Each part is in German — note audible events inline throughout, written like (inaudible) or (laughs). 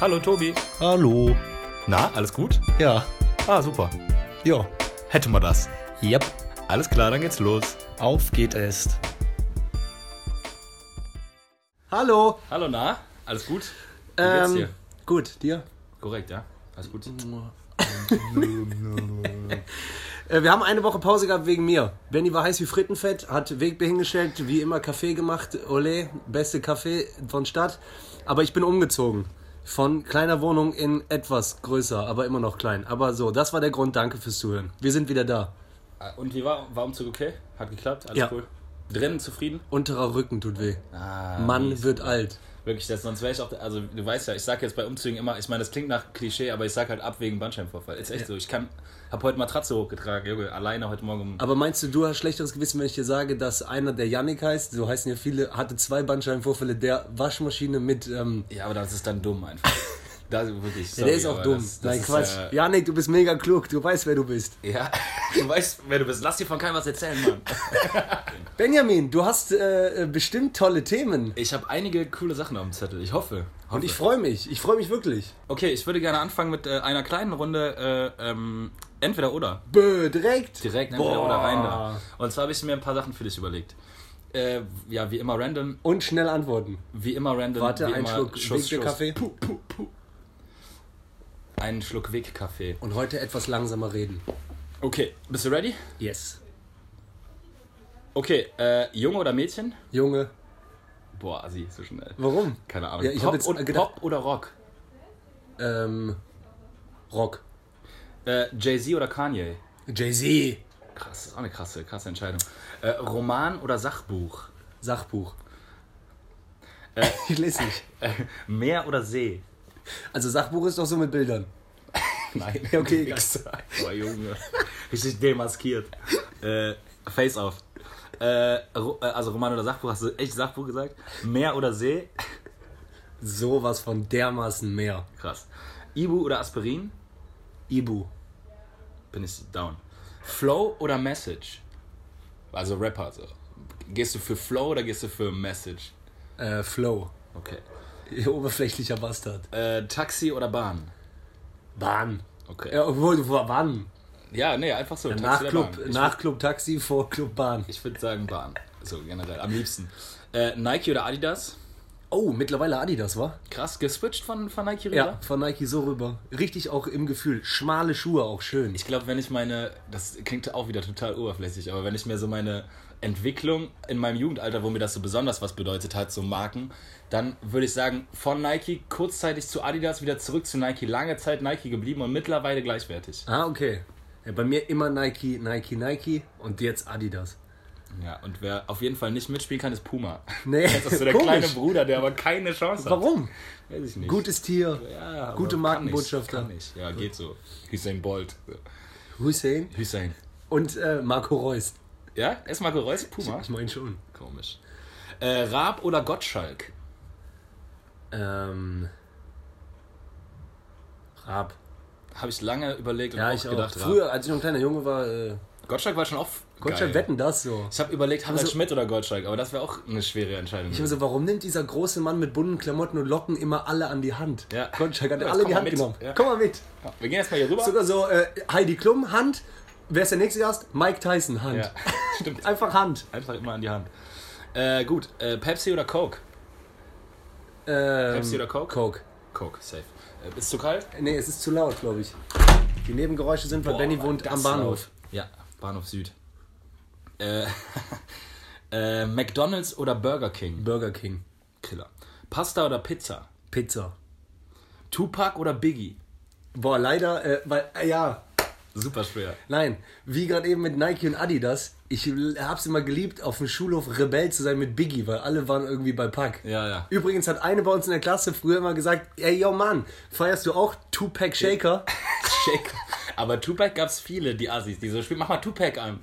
Hallo Tobi. Hallo. Na, alles gut? Ja. Ah, super. Ja. Hätten wir das. Yep. Alles klar, dann geht's los. Auf geht es. Hallo. Hallo, na? Alles gut? Wie geht's Ähm, dir? gut, dir? Korrekt, ja? Alles gut? (laughs) Äh, wir haben eine Woche Pause gehabt wegen mir. Benny war heiß wie Frittenfett, hat Wegbier hingestellt, wie immer Kaffee gemacht. Ole, beste Kaffee von Stadt. Aber ich bin umgezogen. Von kleiner Wohnung in etwas größer, aber immer noch klein. Aber so, das war der Grund. Danke fürs Zuhören. Wir sind wieder da. Ah, Und wie war, war Umzug okay? Hat geklappt? Alles Ja. cool? Drinnen zufrieden? Unterer Rücken tut weh. Ah, Mann mies. wird alt. Wirklich, das, sonst wäre ich auch, also du weißt ja, ich sag jetzt bei Umzügen immer, ich meine, das klingt nach Klischee, aber ich sag halt ab wegen Bandscheibenvorfall. Ist echt so. Ich kann, hab heute Matratze hochgetragen, Junge, alleine heute Morgen Aber meinst du, du hast schlechteres Gewissen, wenn ich dir sage, dass einer, der Yannick heißt, so heißen ja viele, hatte zwei Bandscheibenvorfälle der Waschmaschine mit. Ähm, Ja, aber das ist dann dumm einfach. (laughs) Das wirklich. ja, Sorry, der ist auch dumm. Das, das Nein, Quatsch. Äh, Yannick, du bist mega klug, du weißt, wer du bist. ja, (laughs) du weißt, wer du bist. Lass dir von keinem was erzählen, Mann. (laughs) Benjamin, du hast äh, äh, bestimmt tolle Themen. Ich habe einige coole Sachen auf dem Zettel. Ich hoffe. hoffe. Und ich freue mich. Ich freue mich wirklich. okay, ich würde gerne anfangen mit äh, einer kleinen Runde. Äh, ähm, entweder oder. Bö, direkt. Direkt entweder Boah. oder rein da. Und zwar habe ich mir ein paar Sachen für dich überlegt. Äh, ja, wie immer random. Und schnell antworten. Wie immer random. Warte, ein Schluck Schuss, Wegbier-Kaffee. Puh, puh, puh. Einen Schluck Weg-Kaffee. Und heute etwas langsamer reden. Okay, bist du ready? Yes. Okay, äh, Junge oder Mädchen? Junge, Boah, Assi, so schnell. warum? Keine Ahnung. Ja, ich Pop, hab jetzt oder, gedacht- Pop oder Rock? Ähm, Rock. Äh, Jay-Z oder Kanye? Jay-Z. Krass, das ist auch eine krasse, krasse Entscheidung. Äh, Roman oder Sachbuch? Sachbuch. Äh. (laughs) ich lese nicht. (laughs) Meer oder See? Also Sachbuch ist doch so mit Bildern. (laughs) Nein. Okay. Wichser. Boah, Junge. Richtig demaskiert. äh, Face off. Äh, äh, also Roman oder Sachbuch, hast du echt Sachbuch gesagt? Meer oder See? Sowas von dermaßen mehr. Krass. Ibu oder Aspirin? Ibu. Bin ich down. Flow oder Message? Also Rapper. So. Gehst du für Flow oder gehst du für Message? Äh, Flow. Okay. (laughs) Oberflächlicher Bastard. Äh, Taxi oder Bahn? Bahn. Okay. Ja, obwohl, wo- wann? Ja, nee, einfach so. Taxi Nach oder Club, Bahn. Ich nach Club Taxi, vor Club Bahn. Ich würde sagen Bahn. So generell, am liebsten. Äh, Nike oder Adidas? Oh, mittlerweile Adidas, wa? Krass, geswitcht von, von Nike rüber? Ja, von Nike so rüber. Richtig auch im Gefühl. Schmale Schuhe auch schön. Ich glaube, wenn ich meine, das klingt auch wieder total oberflächlich, aber wenn ich mir so meine Entwicklung in meinem Jugendalter, wo mir das so besonders was bedeutet hat, so Marken, dann würde ich sagen, von Nike kurzzeitig zu Adidas, wieder zurück zu Nike, lange Zeit Nike geblieben und mittlerweile gleichwertig. ah, okay. Ja, bei mir immer Nike, Nike, Nike und jetzt Adidas. Ja, und wer auf jeden Fall nicht mitspielen kann, ist Puma. (laughs) Nee, (laughs) Das ist so der komisch. kleine Bruder, der aber keine Chance hat. Warum? Weiß ich nicht. Gutes Tier. Ja, Gute kann Markenbotschafter. nicht, Kann nicht. Ja, geht so. Hussein Bolt. Hussein Hussein. und äh, Marco Reus. Ja? Marco Reus Puma? Ich meine schon. Komisch. Äh, Raab oder Gottschalk? Ähm. Raab. Habe ich lange überlegt und Ja, auch ich gedacht, auch. Früher, als ich noch ein kleiner Junge war, äh, Gottschalk war schon auch Gottschalk geil. wetten das so. Ich habe überlegt, Harald Also- Schmidt oder Gottschalk, aber das wäre auch eine schwere Entscheidung. Ich so, warum nimmt dieser große Mann mit bunten Klamotten und Locken immer alle an die Hand? Ja. Gottschalk hat Ja, alle die Hand mit. genommen. Ja. Komm mal mit. Wir gehen jetzt mal hier rüber. Sogar so, äh, Heidi Klum, Hand. Wer ist der nächste Gast? Mike Tyson, Hand. Ja, (laughs) stimmt. (laughs) Einfach Hand. Einfach immer an die Hand. Äh, gut, äh, Pepsi oder Coke? Ähm, Pepsi oder Coke? Coke. Coke, safe. Äh, ist zu kalt? Nee, es ist zu laut, glaube ich. Die Nebengeräusche sind, weil Boah, Benny wohnt am Bahnhof. laut. Ja, Bahnhof Süd. Äh, (laughs) äh, McDonalds oder Burger King? Burger King. Killer. Pasta oder Pizza? Pizza. Tupac oder Biggie? Boah, leider, äh, weil, äh, ja, Super schwer. nein, wie gerade eben mit Nike und Adidas, ich hab's immer geliebt, auf dem Schulhof Rebell zu sein mit Biggie, weil alle waren irgendwie bei Pack. Ja, ja. Übrigens hat eine bei uns in der Klasse früher immer gesagt, ey, yo Mann, feierst du auch Two-Pack Shaker? (laughs) Shake. Aber Tupac gab's viele, die Assis, die so spielen. Mach mal Tupac an.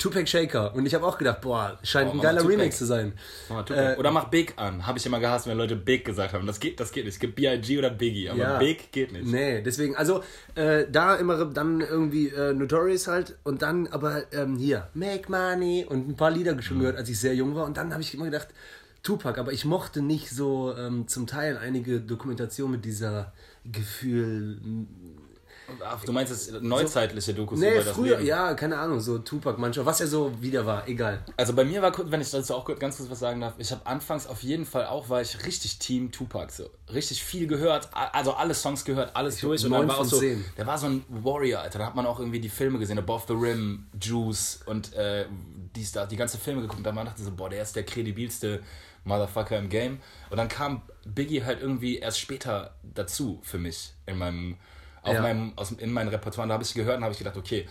Two-Pack Shaker. Und ich habe auch gedacht, boah, scheint Boah, ein geiler Tupac. Remix zu sein. Mach Tupac. Äh, oder mach Big an. Habe ich immer gehasst, wenn Leute Big gesagt haben. Das geht, das geht nicht. Es gibt B.I.G. oder Biggie, aber Ja. Big geht nicht. Nee, deswegen, also äh, da immer dann irgendwie äh, Notorious halt und dann aber ähm, hier Make Money und ein paar Lieder Mhm. schon gehört, als ich sehr jung war und dann habe ich immer gedacht, Tupac, aber ich mochte nicht so ähm, zum Teil einige Dokumentationen mit dieser Gefühl. Ach, du meinst jetzt neuzeitliche Dokus Nee, über das früher, Leben? ja, keine Ahnung, so Tupac manchmal, was er so wieder war, egal. Also bei mir war, wenn ich dazu auch ganz kurz was sagen darf, ich habe anfangs auf jeden Fall auch, war ich richtig Team Tupac so. Richtig viel gehört, also alle Songs gehört, alles durch. Und dann war auch so, der war so ein Warrior, Alter. Da hat man auch irgendwie die Filme gesehen, Above the Rim, Juice und äh, dies, da, die ganze Filme geguckt. Da man dachte so, boah, der ist der kredibilste Motherfucker im Game. Und dann kam Biggie halt irgendwie erst später dazu für mich in meinem, auf Ja. meinem, aus, in meinem Repertoire. Und da habe ich gehört und habe ich gedacht, okay,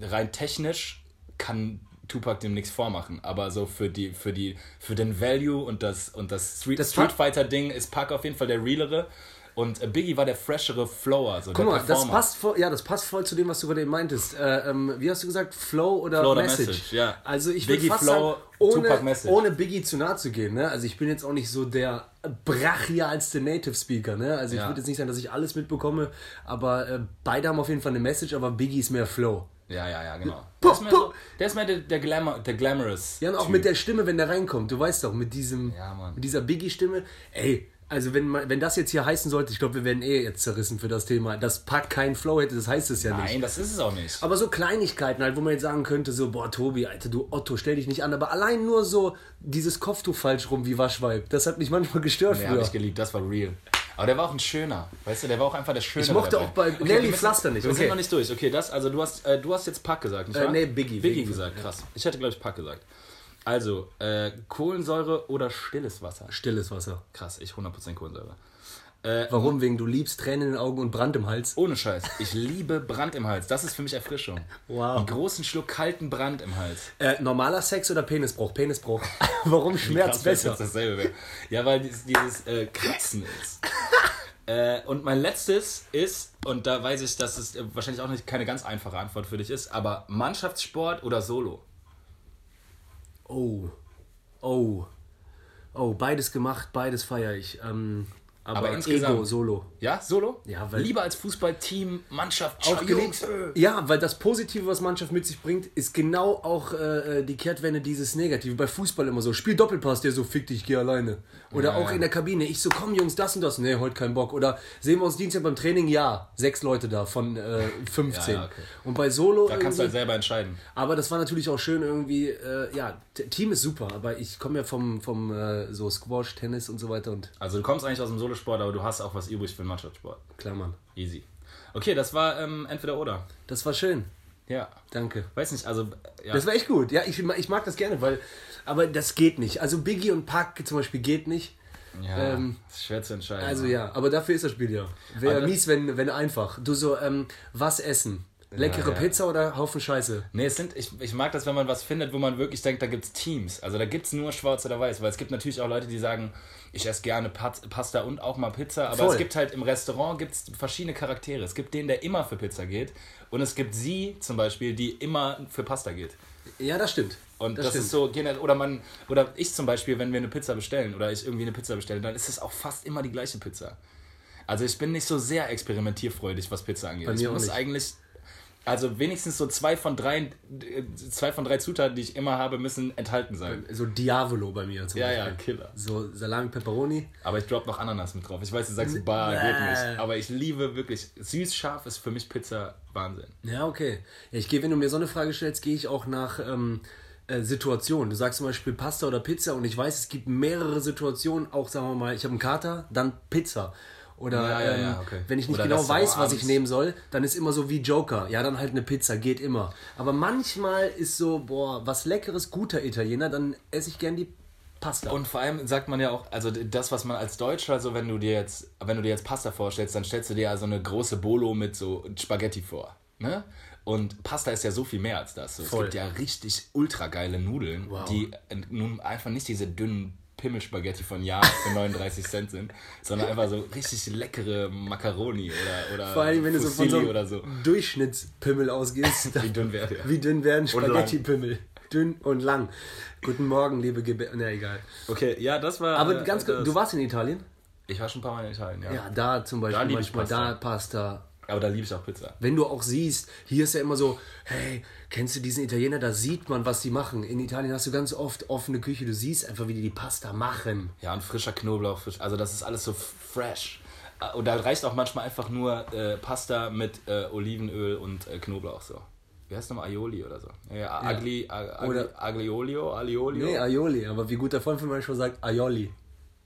rein technisch kann Tupac dem nichts vormachen, aber so für die für die für den Value und das und das Street, Das Street Fighter Ding ist Pac auf jeden Fall der realere und äh, Biggie war der freshere Flower, so Guck mal, das passt, voll, ja, das passt voll zu dem, was du gerade eben meintest. Äh, ähm, wie hast du gesagt? Flow oder, Flow oder Message? Message, ja. Also ich würde Biggie, fast Flow, sagen, ohne, Tupac, Message. ohne Biggie zu nahe zu gehen. Ne? Also ich bin jetzt auch nicht so der brachialste Native Speaker. Ne? Also ich Ja. würde jetzt nicht sagen, dass ich alles mitbekomme, aber äh, beide haben auf jeden Fall eine Message, aber Biggie ist mehr Flow. Ja, ja, ja, genau. Puh, Der ist mehr, so, der, ist mehr der, der, Glamour, der Glamorous. Ja, und auch Typ. mit der Stimme, wenn der reinkommt. Du weißt doch, mit diesem, Ja, mit dieser Biggie-Stimme. Ey, also wenn, man, wenn das jetzt hier heißen sollte, ich glaube, wir werden eh jetzt zerrissen für das Thema, dass Pack keinen Flow hätte, das heißt es ja nicht. Nein, das ist es auch nicht. Aber so Kleinigkeiten halt, wo man jetzt sagen könnte, so, boah, Tobi, Alter, du Otto, stell dich nicht an. Aber allein nur so dieses Kopftuch falsch rum wie Waschweib, das hat mich manchmal gestört Nee, hab früher. ich geliebt, das war real. Aber der war auch ein schöner, weißt du, der war auch einfach der Schöne. Ich mochte auch bei Nelly wir müssen- Pflaster nicht, Wir okay. sind noch nicht durch. Okay, das, also du hast, äh, du hast jetzt Pack gesagt, nicht Äh, wahr? nee, Biggie, Biggie Biggie. gesagt, krass. Ich hätte, glaube ich, Pack gesagt. Also, äh, Kohlensäure oder stilles Wasser? Stilles Wasser. Krass, ich 100% Kohlensäure. Äh, Warum? Wegen du liebst Tränen in den Augen und Brand im Hals. ohne Scheiß. Ich liebe Brand im Hals. Das ist für mich Erfrischung. Wow. Einen großen Schluck kalten Brand im Hals. Äh, normaler Sex oder Penisbruch? Penisbruch. (laughs) Warum Schmerz besser? dasselbe. Ja, weil dieses, dieses äh, Kratzen ist. (laughs) äh, und mein letztes ist, und da weiß ich, dass es äh, wahrscheinlich auch nicht keine ganz einfache Antwort für dich ist, aber Mannschaftssport oder Solo? Oh. Oh. Oh, beides gemacht, beides feiere ich. Ähm, aber, Aber insgesamt- Ego, Solo. Ja, Solo? Ja, weil- Lieber als Fußball, Team, Mannschaft, Auch Jungs, gelegt. äh. Ja, weil das Positive, was Mannschaft mit sich bringt, ist genau auch äh, die Kehrtwende dieses Negative. Bei Fußball immer so, Spiel Doppelpass, der so, fick dich, geh alleine. Oder Ja, auch ja. in der Kabine, ich so, komm Jungs, das und das. Nee, heute kein Bock. Oder sehen wir uns Dienstag beim Training? Ja, sechs Leute da von äh, 15. Ja, okay. Und bei Solo Da kannst du halt selber entscheiden. aber das war natürlich auch schön irgendwie, äh, ja, Team ist super, aber ich komme ja vom, vom äh, so Squash, Tennis und so weiter und Also du kommst eigentlich aus dem Solosport, aber du hast auch was übrig für den Mannschaftssport. klar, Mann. Easy. Okay, das war ähm, entweder oder. Das war schön. Ja. Danke. Weiß nicht, also. Ja. Das war echt gut. Ja, ich, ich mag das gerne, weil. Aber das geht nicht. Also Biggie und Pac zum Beispiel geht nicht. ja ähm, ist schwer zu entscheiden. Also ja, aber dafür ist das Spiel ja. Wäre Aber- mies, wenn, wenn einfach. Du so, ähm, was essen? Leckere ja. Pizza oder Haufen Scheiße? Nee, es sind, ich, ich mag das, wenn man was findet, wo man wirklich denkt, da gibt's Teams. Also da gibt's nur schwarz oder weiß, weil es gibt natürlich auch Leute, die sagen, ich esse gerne Pat Pasta und auch mal Pizza, aber Voll. es gibt halt im Restaurant gibt's verschiedene Charaktere. Es gibt den, der immer für Pizza geht und es gibt sie zum Beispiel, die immer für Pasta geht. Ja, das stimmt. Und das, stimmt. ist so, generell- oder man, oder ich zum Beispiel, wenn wir eine Pizza bestellen oder ich irgendwie eine Pizza bestelle, dann ist es auch fast immer die gleiche Pizza. Also ich bin nicht so sehr experimentierfreudig, was Pizza angeht. Bei ich mir auch muss nicht. eigentlich, also wenigstens so zwei von drei, äh, zwei von drei Zutaten, die ich immer habe, müssen enthalten sein. So Diavolo bei mir zum Ja, Beispiel. ja, Killer. So Salami, Pepperoni. Aber ich drop noch Ananas mit drauf. Ich weiß, du sagst, bah, geht nicht. Aber ich liebe wirklich, süß-scharf ist für mich Pizza Wahnsinn. Ja, okay. Ja, ich gehe, wenn du mir so eine Frage stellst, gehe ich auch nach ähm, äh, Situationen. Du sagst zum Beispiel Pasta oder Pizza und ich weiß, es gibt mehrere Situationen, auch sagen wir mal, ich habe einen Kater, dann Pizza. Oder Ja, ja, ähm, ja, okay. wenn ich nicht Oder genau weiß, was ich nehmen soll, dann ist immer so wie Joker. Ja, dann halt eine Pizza, geht immer. Aber manchmal ist so, boah, was leckeres, guter Italiener, dann esse ich gern die Pasta. Und vor allem sagt man ja auch, also das, was man als Deutscher, so wenn du dir jetzt, wenn du dir jetzt Pasta vorstellst, dann stellst du dir ja so eine große Bolo mit so Spaghetti vor. Ne? Und Pasta ist ja so viel mehr als das. So, es gibt ja richtig ultra geile Nudeln, Wow. die äh, nun einfach nicht diese dünnen Pimmelspaghetti von Ja für 39 Cent sind, sondern einfach so richtig leckere Macaroni oder, oder Vor allem, wenn du so von so Fusilli einem oder so. Durchschnittspimmel ausgehst. (laughs) Wie dünn wäre der? Wie dünn werden Und lang. Spaghetti-Pimmel? Dünn und lang. Guten Morgen, liebe Gebär... Na, egal. Okay, ja, das war. Aber äh, ganz das, kurz, du warst in Italien? Ich war schon ein paar Mal in Italien, ja. Ja, da zum Beispiel Da manchmal Pasta. da Pasta. Aber da liebe ich auch Pizza. Wenn du auch siehst, hier ist ja immer so, hey, kennst du diesen Italiener, da sieht man, was die machen. In Italien hast du ganz oft offene Küche, du siehst einfach, wie die die Pasta machen. Ja, und frischer Knoblauch, frisch. Also das ist alles so fresh. Äh, Und da reicht auch manchmal einfach nur äh, Pasta mit äh, Olivenöl und äh, Knoblauch so. Wie heißt nochmal Aioli oder so? Ja, Agli, Ag- Agli, Oder- Agliolio, Aliolio? Nee, Aioli, aber wie gut der Freund von mir schon sagt, Aioli.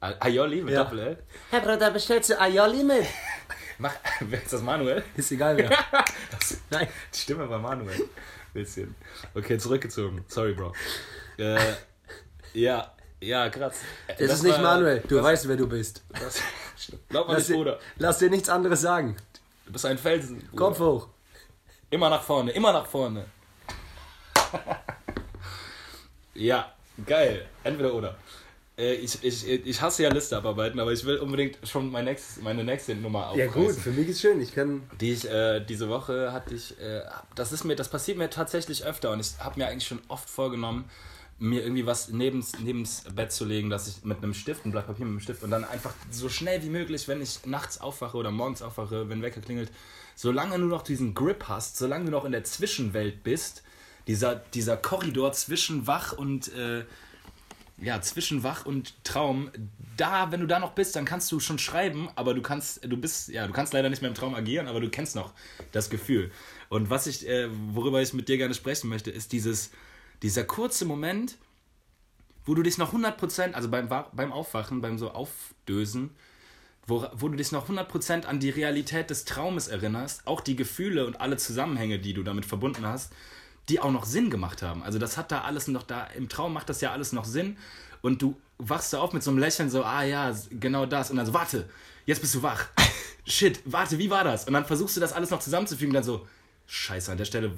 A- Aioli mit Ja. Doppel-L? Herr Bruder, bestellst du Aioli mit? (laughs) Mach, (laughs) wer ist das Manuel? Ist egal wer. (laughs) Das, Nein. die Stimme war Manuel. Bisschen. Okay, zurückgezogen. Sorry, Bro. Äh, ja, ja, krass. Das, ist nicht Manuel, du weißt, wer du bist. Das, glaub mal Lass nicht, dir, Bruder. lass dir nichts anderes sagen. Du bist ein Felsen. Bruder. Kopf hoch. Immer nach vorne, immer nach vorne. (laughs) ja, geil. Entweder oder. Äh, ich, ich, ich hasse ja Listeabarbeiten, aber ich will unbedingt schon mein nächstes, meine nächste Nummer Ja aufreißen. gut, für mich ist schön. Ich kann. Die ich äh, diese Woche hatte ich, äh, das ist mir, das passiert mir tatsächlich öfter und ich habe mir eigentlich schon oft vorgenommen, mir irgendwie was nebens, nebens Bett zu legen, dass ich mit einem Stift, ein Blatt Papier mit einem Stift und dann einfach so schnell wie möglich, wenn ich nachts aufwache oder morgens aufwache, wenn Wecker klingelt, solange du noch diesen Grip hast, solange du noch in der Zwischenwelt bist, dieser, dieser Korridor zwischen wach und äh, ja, zwischen wach und Traum, da, wenn du da noch bist, dann kannst du schon schreiben, aber du kannst, du bist, ja, du kannst leider nicht mehr im Traum agieren, aber du kennst noch das Gefühl. Und was ich, äh, worüber ich mit dir gerne sprechen möchte, ist dieses, dieser kurze Moment, wo du dich noch 100%, also beim, beim Aufwachen, beim so Aufdösen, wo, wo du dich noch 100% an die Realität des Traumes erinnerst, auch die Gefühle und alle Zusammenhänge, die du damit verbunden hast, die auch noch Sinn gemacht haben. Also das hat da alles noch da, im Traum macht das ja alles noch Sinn und du wachst da auf mit so einem Lächeln so, ah ja, genau das und dann so, warte, jetzt bist du wach. (laughs) Shit, warte, wie war das? Und dann versuchst du das alles noch zusammenzufügen dann so, scheiße, an der Stelle,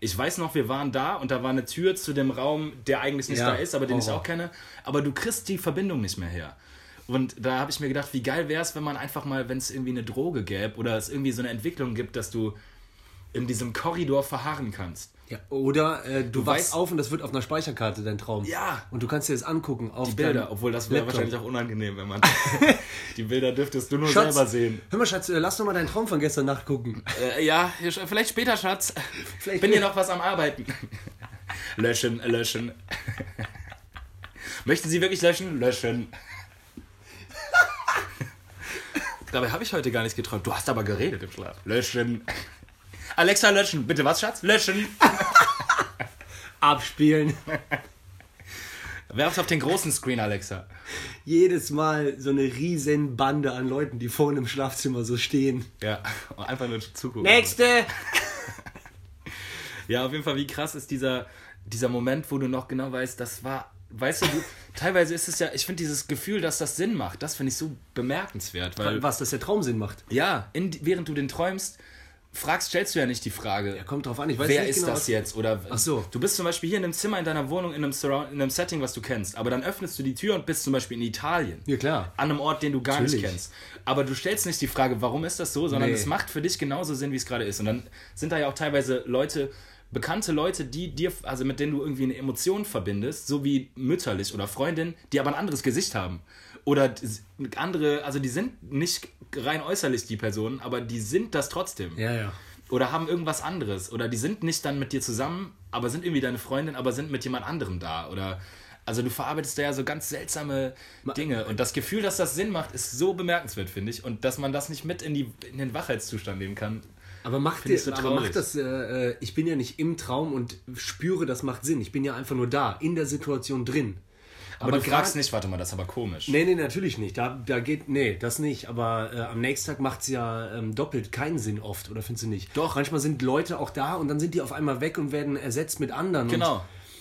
ich weiß noch, wir waren da und da war eine Tür zu dem Raum, der eigentlich nicht Ja, da ist, aber den ich Horror. auch kenne, aber du kriegst die Verbindung nicht mehr her. Und da habe ich mir gedacht, wie geil wäre es, wenn man einfach mal, wenn es irgendwie eine Droge gäbe oder es irgendwie so eine Entwicklung gibt, dass du in diesem Korridor verharren kannst. Ja, oder äh, du, wachst weißt- auf und das wird auf einer Speicherkarte dein Traum. Ja. Und du kannst dir das angucken auf Die Bilder, obwohl das wäre wahrscheinlich auch unangenehm, wenn man. (laughs) die Bilder dürftest du nur Schatz, selber sehen. Hör mal, Schatz, äh, lass doch mal deinen Traum von gestern Nacht gucken. Äh, ja, vielleicht später, Schatz. Vielleicht- Bin hier noch was am Arbeiten. löschen, löschen. Möchten Sie wirklich löschen? Löschen. (laughs) Dabei habe ich heute gar nicht geträumt. Du hast aber geredet im Schlaf. Löschen. Alexa, löschen. Bitte was, Schatz? Löschen. (laughs) Abspielen. Werf's auf den großen Screen, Alexa. Jedes Mal so eine riesen Bande an Leuten, die vorne im Schlafzimmer so stehen. Ja, und einfach nur zugucken. Nächste! Ja, auf jeden Fall, wie krass ist dieser, dieser Moment, wo du noch genau weißt, das war, weißt du, du teilweise ist es ja, ich finde dieses Gefühl, dass das Sinn macht, das finde ich so bemerkenswert, weil, Was, dass der Traum Sinn macht. ja, in, während du den träumst, fragst, stellst du ja nicht die Frage, Ja, kommt drauf an, ich weiß wer nicht ist genau, das jetzt? Oder Ach so. du bist zum Beispiel hier in einem Zimmer in deiner Wohnung, in einem, Surround, in einem Setting, was du kennst, aber dann öffnest du die Tür und bist zum Beispiel in Italien. Ja, klar. An einem Ort, den du gar nicht Natürlich. kennst. Aber du stellst nicht die Frage, warum ist das so, sondern Nee. es macht für dich genauso Sinn, wie es gerade ist. Und dann sind da ja auch teilweise Leute, bekannte Leute, die dir, also mit denen du irgendwie eine Emotion verbindest, so wie mütterlich oder Freundin, die aber ein anderes Gesicht haben. Oder andere, also die sind nicht rein äußerlich die Personen, aber die sind das trotzdem Ja, ja. oder haben irgendwas anderes oder die sind nicht dann mit dir zusammen, aber sind irgendwie deine Freundin, aber sind mit jemand anderem da oder also du verarbeitest da ja so ganz seltsame Dinge und das Gefühl, dass das Sinn macht, ist so bemerkenswert, finde ich und dass man das nicht mit in, die, in den Wachheitszustand nehmen kann. Aber macht, dir, so aber macht das, äh, äh, ich bin ja nicht im Traum und spüre, das macht Sinn. Ich bin ja einfach nur da, in der Situation drin. Aber, du fragst nicht, warte mal, das ist aber komisch. Nee, nee, natürlich nicht. Da, da geht, nee, das nicht. Aber äh, am nächsten Tag macht es ja ähm, doppelt keinen Sinn oft, oder findest du nicht? Doch. Manchmal sind Leute auch da und dann sind die auf einmal weg und werden ersetzt mit anderen. Genau.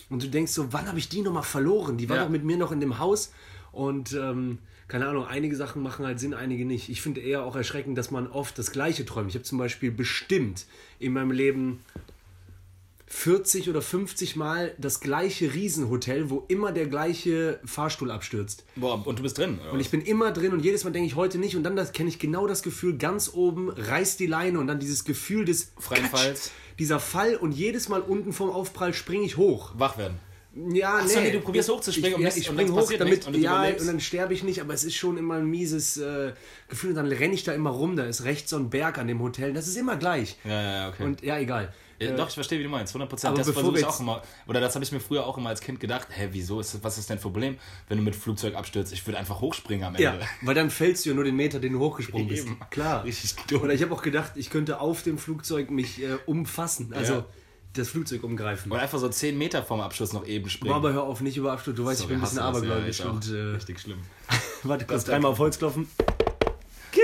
Und, und du denkst so, wann habe ich die nochmal verloren? Die war Ja. doch mit mir noch in dem Haus. Und ähm, keine Ahnung, einige Sachen machen halt Sinn, einige nicht. Ich finde eher auch erschreckend, dass man oft das Gleiche träumt. Ich habe zum Beispiel bestimmt in meinem Leben 40 oder 50 Mal das gleiche Riesenhotel, wo immer der gleiche Fahrstuhl abstürzt. Boah, und du bist drin. Oder? Und ich bin immer drin und jedes Mal denke ich heute nicht und dann kenne ich genau das Gefühl, ganz oben reißt die Leine und dann dieses Gefühl des Freien Katsch, Falls. Dieser Fall und jedes Mal unten vom Aufprall springe ich hoch. wach werden. Ja, Achso, nee. nee, du probierst hochzuspringen ich, und ja, ich und spring dann hoch, damit, und ja, überlebst. und dann sterbe ich nicht, aber es ist schon immer ein mieses äh, Gefühl und dann renne ich da immer rum, da ist rechts so ein Berg an dem Hotel, das ist immer gleich. Ja, ja, okay. Und ja, egal. Ja, doch, ich verstehe, wie du meinst, 100 Prozent. Das versuche ich auch immer. Oder das habe ich mir früher auch immer als Kind gedacht. Hä, wieso? Ist was ist dein Problem, wenn du mit Flugzeug abstürzt? Ich würde einfach hochspringen am Ende. Ja, weil dann fällst du ja nur den Meter, den du hochgesprungen bist. Eben. Klar. Richtig dumm. Oder ich habe auch gedacht, ich könnte auf dem Flugzeug mich äh, umfassen, also Ja. das Flugzeug umgreifen. Und einfach so 10 Meter vorm Abschluss noch eben springen. Boah, aber hör auf, nicht über Absturz, du weißt, ich bin ein bisschen abergläubisch ja, und äh, Richtig schlimm. (laughs) warte kurz, dreimal auf Holz klopfen.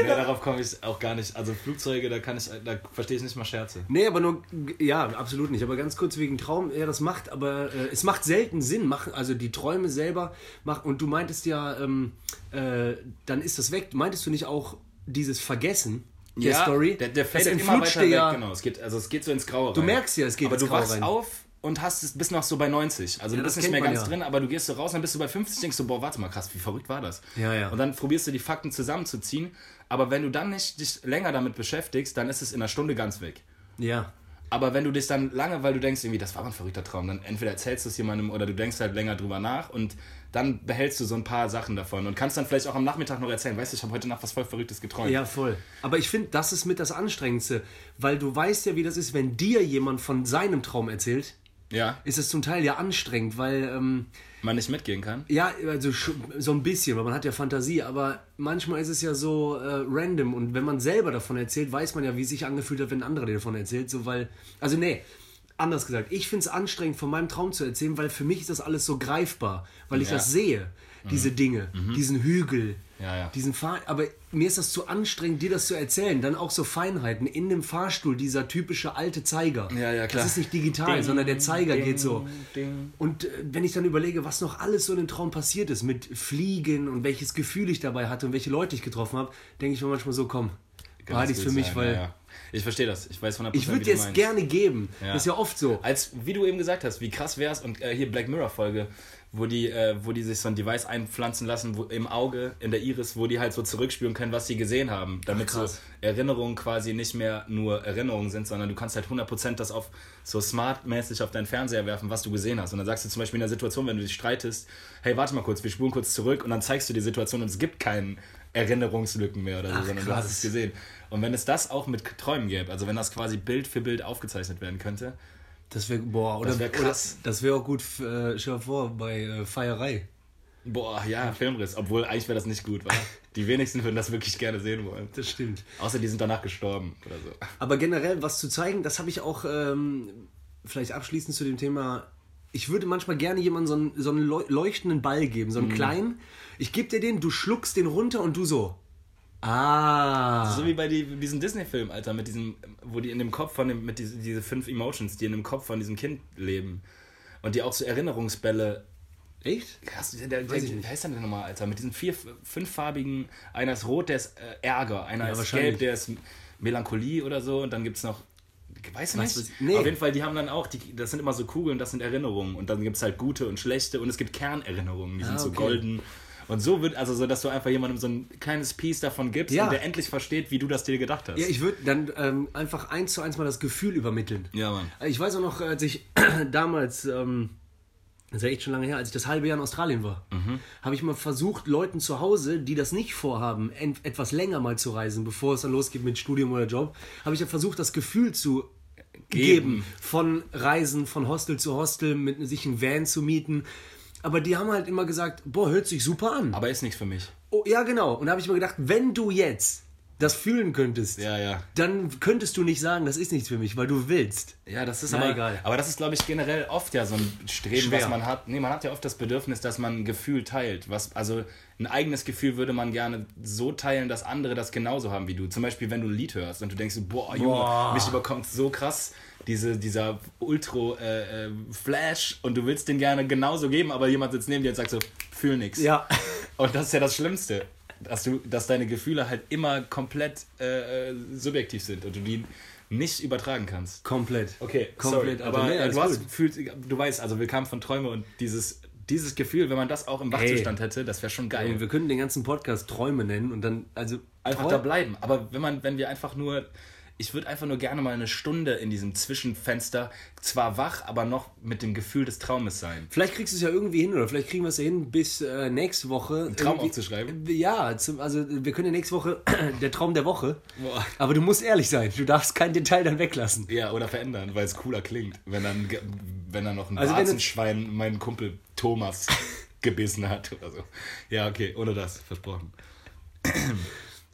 Nee, darauf komme ich auch gar nicht. Also Flugzeuge, da kann ich, da verstehe ich nicht mal Scherze. Nee, aber nur, ja, absolut nicht. Aber ganz kurz wegen Traum, ja, das macht, aber äh, es macht selten Sinn. Machen, also die Träume selber machen. Und du meintest ja, ähm, äh, dann ist das weg. Meintest du nicht auch dieses Vergessen der Story? Der, der fällt immer entflutscht weiter weg, ja. genau. Es geht, also es geht so ins Graue Du rein. merkst ja, es geht Aber ins du Graue wachst rein. auf und hast es bist noch so bei 90. Also Ja, du bist nicht mehr ganz ja. drin, aber du gehst so raus, dann bist du bei 50, denkst du, boah, warte mal, krass, wie verrückt war das? Ja, ja. Und dann probierst du die Fakten zusammenzuziehen, aber wenn du dann nicht dich länger damit beschäftigst, dann ist es in einer Stunde ganz weg. Ja. Aber wenn du dich dann lange, weil du denkst, irgendwie, das war ein verrückter Traum, dann entweder erzählst du es jemandem oder du denkst halt länger drüber nach und dann behältst du so ein paar Sachen davon und kannst dann vielleicht auch am Nachmittag noch erzählen, weißt du, ich habe heute Nacht was voll Verrücktes geträumt. Ja, voll. Aber ich finde, das ist mit das Anstrengendste, weil du weißt ja, wie das ist, wenn dir jemand von seinem Traum erzählt, ja, ist es zum Teil ja anstrengend, weil ähm, man nicht mitgehen kann. Ja, also so ein bisschen, weil man hat ja Fantasie, aber manchmal ist es ja so äh, random und wenn man selber davon erzählt, weiß man ja, wie es sich angefühlt hat, wenn ein anderer dir davon erzählt, so weil, also nee, anders gesagt, ich finde es anstrengend, von meinem Traum zu erzählen, weil für mich ist das alles so greifbar, weil ich Ja. das sehe, diese Dinge, diesen Hügel, Ja, ja. diesen Fahr aber mir ist das zu anstrengend, dir das zu erzählen, dann auch so Feinheiten, in dem Fahrstuhl, dieser typische alte Zeiger, Ja, ja, klar. das ist nicht digital, Ding, sondern der Zeiger ding, geht so, ding. und äh, wenn ich dann überlege, was noch alles so in dem Traum passiert ist, mit Fliegen und welches Gefühl ich dabei hatte und welche Leute ich getroffen habe, denke ich mir manchmal so, komm, behalte ich es für mich, sein, weil ja, ja. Ich verstehe das. Ich weiß 100%, ich wie würde jetzt meinst. gerne geben. Ja. Das ist ja oft so. Als, wie du eben gesagt hast, wie krass wär's und äh, hier Black Mirror Folge, wo die, äh, wo die sich so ein Device einpflanzen lassen, wo, im Auge, in der Iris, wo die halt so zurückspüren können, was sie gesehen haben, damit so krass. Erinnerungen quasi nicht mehr nur Erinnerungen sind, sondern du kannst halt 100% das auf so smartmäßig auf deinen Fernseher werfen, was du gesehen hast. Und dann sagst du zum Beispiel in der Situation, wenn du dich streitest, hey, warte mal kurz, wir spulen kurz zurück und dann zeigst du die Situation und es gibt keinen Erinnerungslücken mehr oder so, Ach, sondern du hast es gesehen. Und wenn es das auch mit Träumen gäbe, also wenn das quasi Bild für Bild aufgezeichnet werden könnte, Das wäre, boah, oder, Das krass. Oder, das wäre auch gut, äh, stell dir vor, bei äh, Feierei. Boah, ja, Filmriss. Obwohl eigentlich wäre das nicht gut, weil (laughs) die wenigsten würden das wirklich gerne sehen wollen. Das stimmt. Außer die sind danach gestorben oder so. Aber generell was zu zeigen, das habe ich auch ähm, vielleicht abschließend zu dem Thema. Ich würde manchmal gerne jemandem so einen, so einen leu- leuchtenden Ball geben, so einen Mhm. kleinen. Ich gebe dir den, du schluckst den runter und du so. Ah. So wie bei die, diesem Disney-Film, Alter, mit diesem, wo die in dem Kopf von dem, mit diese, diese fünf Emotions, die in dem Kopf von diesem Kind leben. Und die auch so Erinnerungsbälle. Echt? Krass, der, der, der, nicht. wie heißt der denn nochmal, Alter? Mit diesen vier, fünffarbigen, einer ist rot, der ist äh, Ärger, einer Ja, ist gelb, der ist Melancholie oder so und dann gibt es noch. Weiß ich nicht. nee. Auf jeden Fall, die haben dann auch, die, das sind immer so Kugeln, das sind Erinnerungen. Und dann gibt es halt gute und schlechte und es gibt Kernerinnerungen, die sind Ah, so okay. golden. Und so wird, also so, dass du einfach jemandem so ein kleines Piece davon gibst Ja. und der endlich versteht, wie du das dir gedacht hast. Ja, ich würde dann ähm, einfach eins zu eins mal das Gefühl übermitteln. Ja, Mann. Ich weiß auch noch, als ich (clears throat) damals, ähm, das ist ja echt schon lange her, als ich das halbe Jahr in Australien war, Mhm. habe ich mal versucht, Leuten zu Hause, die das nicht vorhaben, en- etwas länger mal zu reisen, bevor es dann losgeht mit Studium oder Job, habe ich ja versucht, das Gefühl zu geben. von Reisen von Hostel zu Hostel, mit sich einen Van zu mieten. Aber die haben halt immer gesagt, boah, hört sich super an. Aber ist nichts für mich. Oh, ja, genau. Und da habe ich mir gedacht, wenn du jetzt das fühlen könntest, Ja, ja. dann könntest du nicht sagen, das ist nichts für mich, weil du willst. Ja, das ist Na, aber, egal. aber das ist, glaube ich, generell oft ja so ein Streben, Schwer. was man hat. Nee, man hat ja oft das Bedürfnis, dass man ein Gefühl teilt. Was, also ein eigenes Gefühl würde man gerne so teilen, dass andere das genauso haben wie du. Zum Beispiel, wenn du ein Lied hörst und du denkst, boah, Junge, Boah. mich überkommt so krass diese, dieser Ultra-Flash und du willst den gerne genauso geben, aber jemand sitzt neben dir und sagt so, fühl nix. Ja. (laughs) Und das ist ja das Schlimmste, dass, du, dass deine Gefühle halt immer komplett äh, äh, subjektiv sind und du die nicht übertragen kannst. Komplett. Okay, komplett. sorry, Alter. aber Nee, äh, du, hast, fühlst, du weißt, also wir kamen von Träume und dieses, dieses Gefühl, wenn man das auch im Wachzustand hätte, das wäre schon geil. Ey, wir können den ganzen Podcast Träume nennen und dann, also. einfach da bleiben. Aber wenn man, wenn wir einfach nur ich würde einfach nur gerne mal eine Stunde in diesem Zwischenfenster, zwar wach, aber noch mit dem Gefühl des Traumes sein. Vielleicht kriegst du es ja irgendwie hin oder vielleicht kriegen wir es ja hin, bis äh, nächste Woche. Einen Traum aufzuschreiben? Ja, zum, also wir können ja nächste Woche (clears throat) der Traum der Woche. Boah. Aber du musst ehrlich sein, du darfst kein Detail dann weglassen. Ja, oder verändern, weil es cooler klingt, wenn dann, wenn dann noch ein Also Warzenschwein meinen Kumpel Thomas (laughs) gebissen hat oder so. Ja, okay, ohne das, versprochen.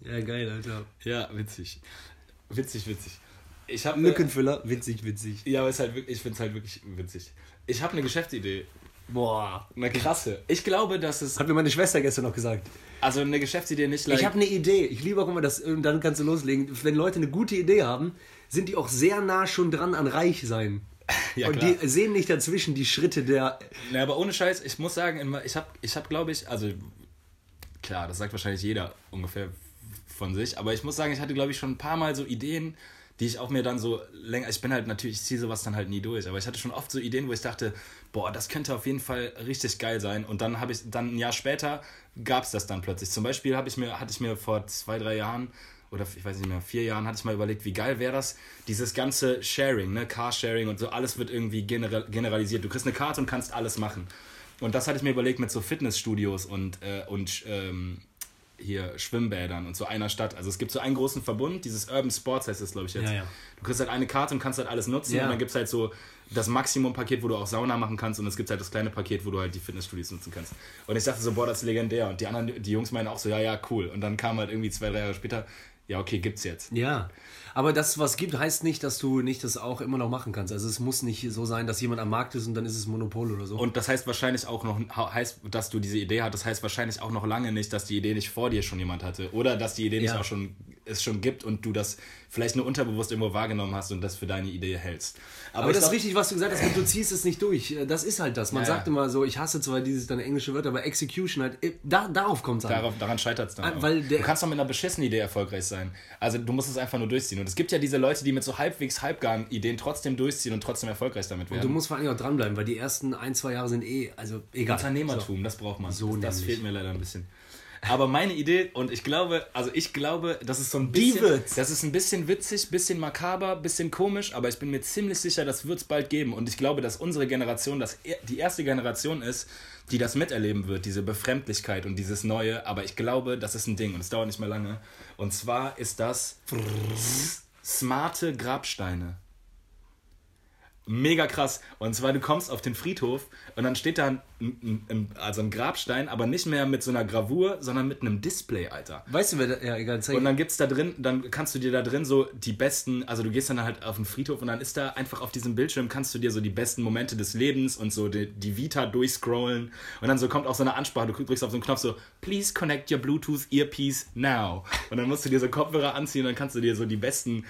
Ja, geil, Alter. Ja, witzig. Witzig, witzig. Ich habe Lückenfüller, witzig, witzig. Ja, aber ist halt wirklich, ich finde es halt wirklich witzig. Ich habe eine Geschäftsidee. Boah. Eine krasse. Ich glaube, dass es. Hat mir meine Schwester gestern noch gesagt. Also eine Geschäftsidee nicht like, Ich habe eine Idee. Ich liebe auch immer das, und dann kannst du loslegen. Wenn Leute eine gute Idee haben, sind die auch sehr nah schon dran an reich sein. (laughs) Ja, und klar. die sehen nicht dazwischen die Schritte der. Na, aber ohne Scheiß, ich muss sagen, ich habe, ich hab, glaube ich, also klar, das sagt wahrscheinlich jeder ungefähr von sich, aber ich muss sagen, ich hatte, glaube ich, schon ein paar Mal so Ideen, die ich auch mir dann so länger, ich bin halt natürlich, ich ziehe sowas dann halt nie durch, aber ich hatte schon oft so Ideen, wo ich dachte, boah, das könnte auf jeden Fall richtig geil sein und dann habe ich, dann ein Jahr später gab es das dann plötzlich. Zum Beispiel habe ich mir, hatte ich mir vor zwei, drei Jahren oder ich weiß nicht mehr, vier Jahren hatte ich mal überlegt, wie geil wäre das, dieses ganze Sharing, ne, Carsharing und so, alles wird irgendwie general, generalisiert. Du kriegst eine Karte und kannst alles machen. Und das hatte ich mir überlegt mit so Fitnessstudios und, äh, und ähm, hier Schwimmbädern und so einer Stadt. Also es gibt so einen großen Verbund, dieses Urban Sports heißt das, glaube ich, jetzt. Ja, ja. Du kriegst halt eine Karte und kannst halt alles nutzen Ja. und dann gibt es halt so das Maximum-Paket, wo du auch Sauna machen kannst und es gibt halt das kleine Paket, wo du halt die Fitnessstudios nutzen kannst. Und ich dachte so, boah, das ist legendär. Und die anderen, die Jungs meinen auch so, ja, ja, cool. Und dann kam halt irgendwie zwei, drei Jahre später, ja, okay, gibt's jetzt. Ja. Aber dass es was gibt, heißt nicht, dass du nicht das auch immer noch machen kannst. Also es muss nicht so sein, dass jemand am Markt ist und dann ist es Monopol oder so. Und das heißt wahrscheinlich auch noch, heißt, dass du diese Idee hattest, heißt wahrscheinlich auch noch lange nicht, dass die Idee nicht vor dir schon jemand hatte. Oder dass die Idee nicht Ja. auch schon, es schon gibt und du das vielleicht nur unterbewusst irgendwo wahrgenommen hast und das für deine Idee hältst. Aber, ich das ist richtig, was du gesagt hast, du ziehst es nicht durch. Das ist halt das. Man Ja, sagt ja. immer so, ich hasse zwar dieses dann englische Wörter, aber Execution halt, da, darauf kommt es an. Darauf, daran scheitert es dann. Auch. weil der- du kannst doch mit einer beschissenen Idee erfolgreich sein. Also du musst es einfach nur durchziehen. Und es gibt ja diese Leute, die mit so halbwegs halbgaren Ideen trotzdem durchziehen und trotzdem erfolgreich damit werden. Du musst vor allem auch dranbleiben, weil die ersten ein, zwei Jahre sind eh, also egal. Unternehmertum, das braucht man. So das, das fehlt mir leider ein bisschen. Aber meine Idee, und ich glaube, also ich glaube, das ist so ein Die bisschen, wird's. das ist ein bisschen witzig, bisschen makaber, bisschen komisch, aber ich bin mir ziemlich sicher, das wird es bald geben. Und ich glaube, dass unsere Generation das, e- die erste Generation ist, die das miterleben wird, diese Befremdlichkeit und dieses Neue. Aber ich glaube, das ist ein Ding und es dauert nicht mehr lange. Und zwar ist das smarte Grabsteine. Mega krass. Und zwar, du kommst auf den Friedhof und dann steht da ein, ein, ein, also ein Grabstein, aber nicht mehr mit so einer Gravur, sondern mit einem Display, Alter. Weißt du, wer da, ja, egal, zeig. Und dann gibt's da drin, dann kannst du dir da drin so die besten, also du gehst dann halt auf den Friedhof und dann ist da einfach auf diesem Bildschirm kannst du dir so die besten Momente des Lebens und so die, die Vita durchscrollen und dann so kommt auch so eine Ansprache, du drückst auf so einen Knopf so, please connect your Bluetooth earpiece now. Und dann musst du dir so Kopfhörer anziehen und dann kannst du dir so die besten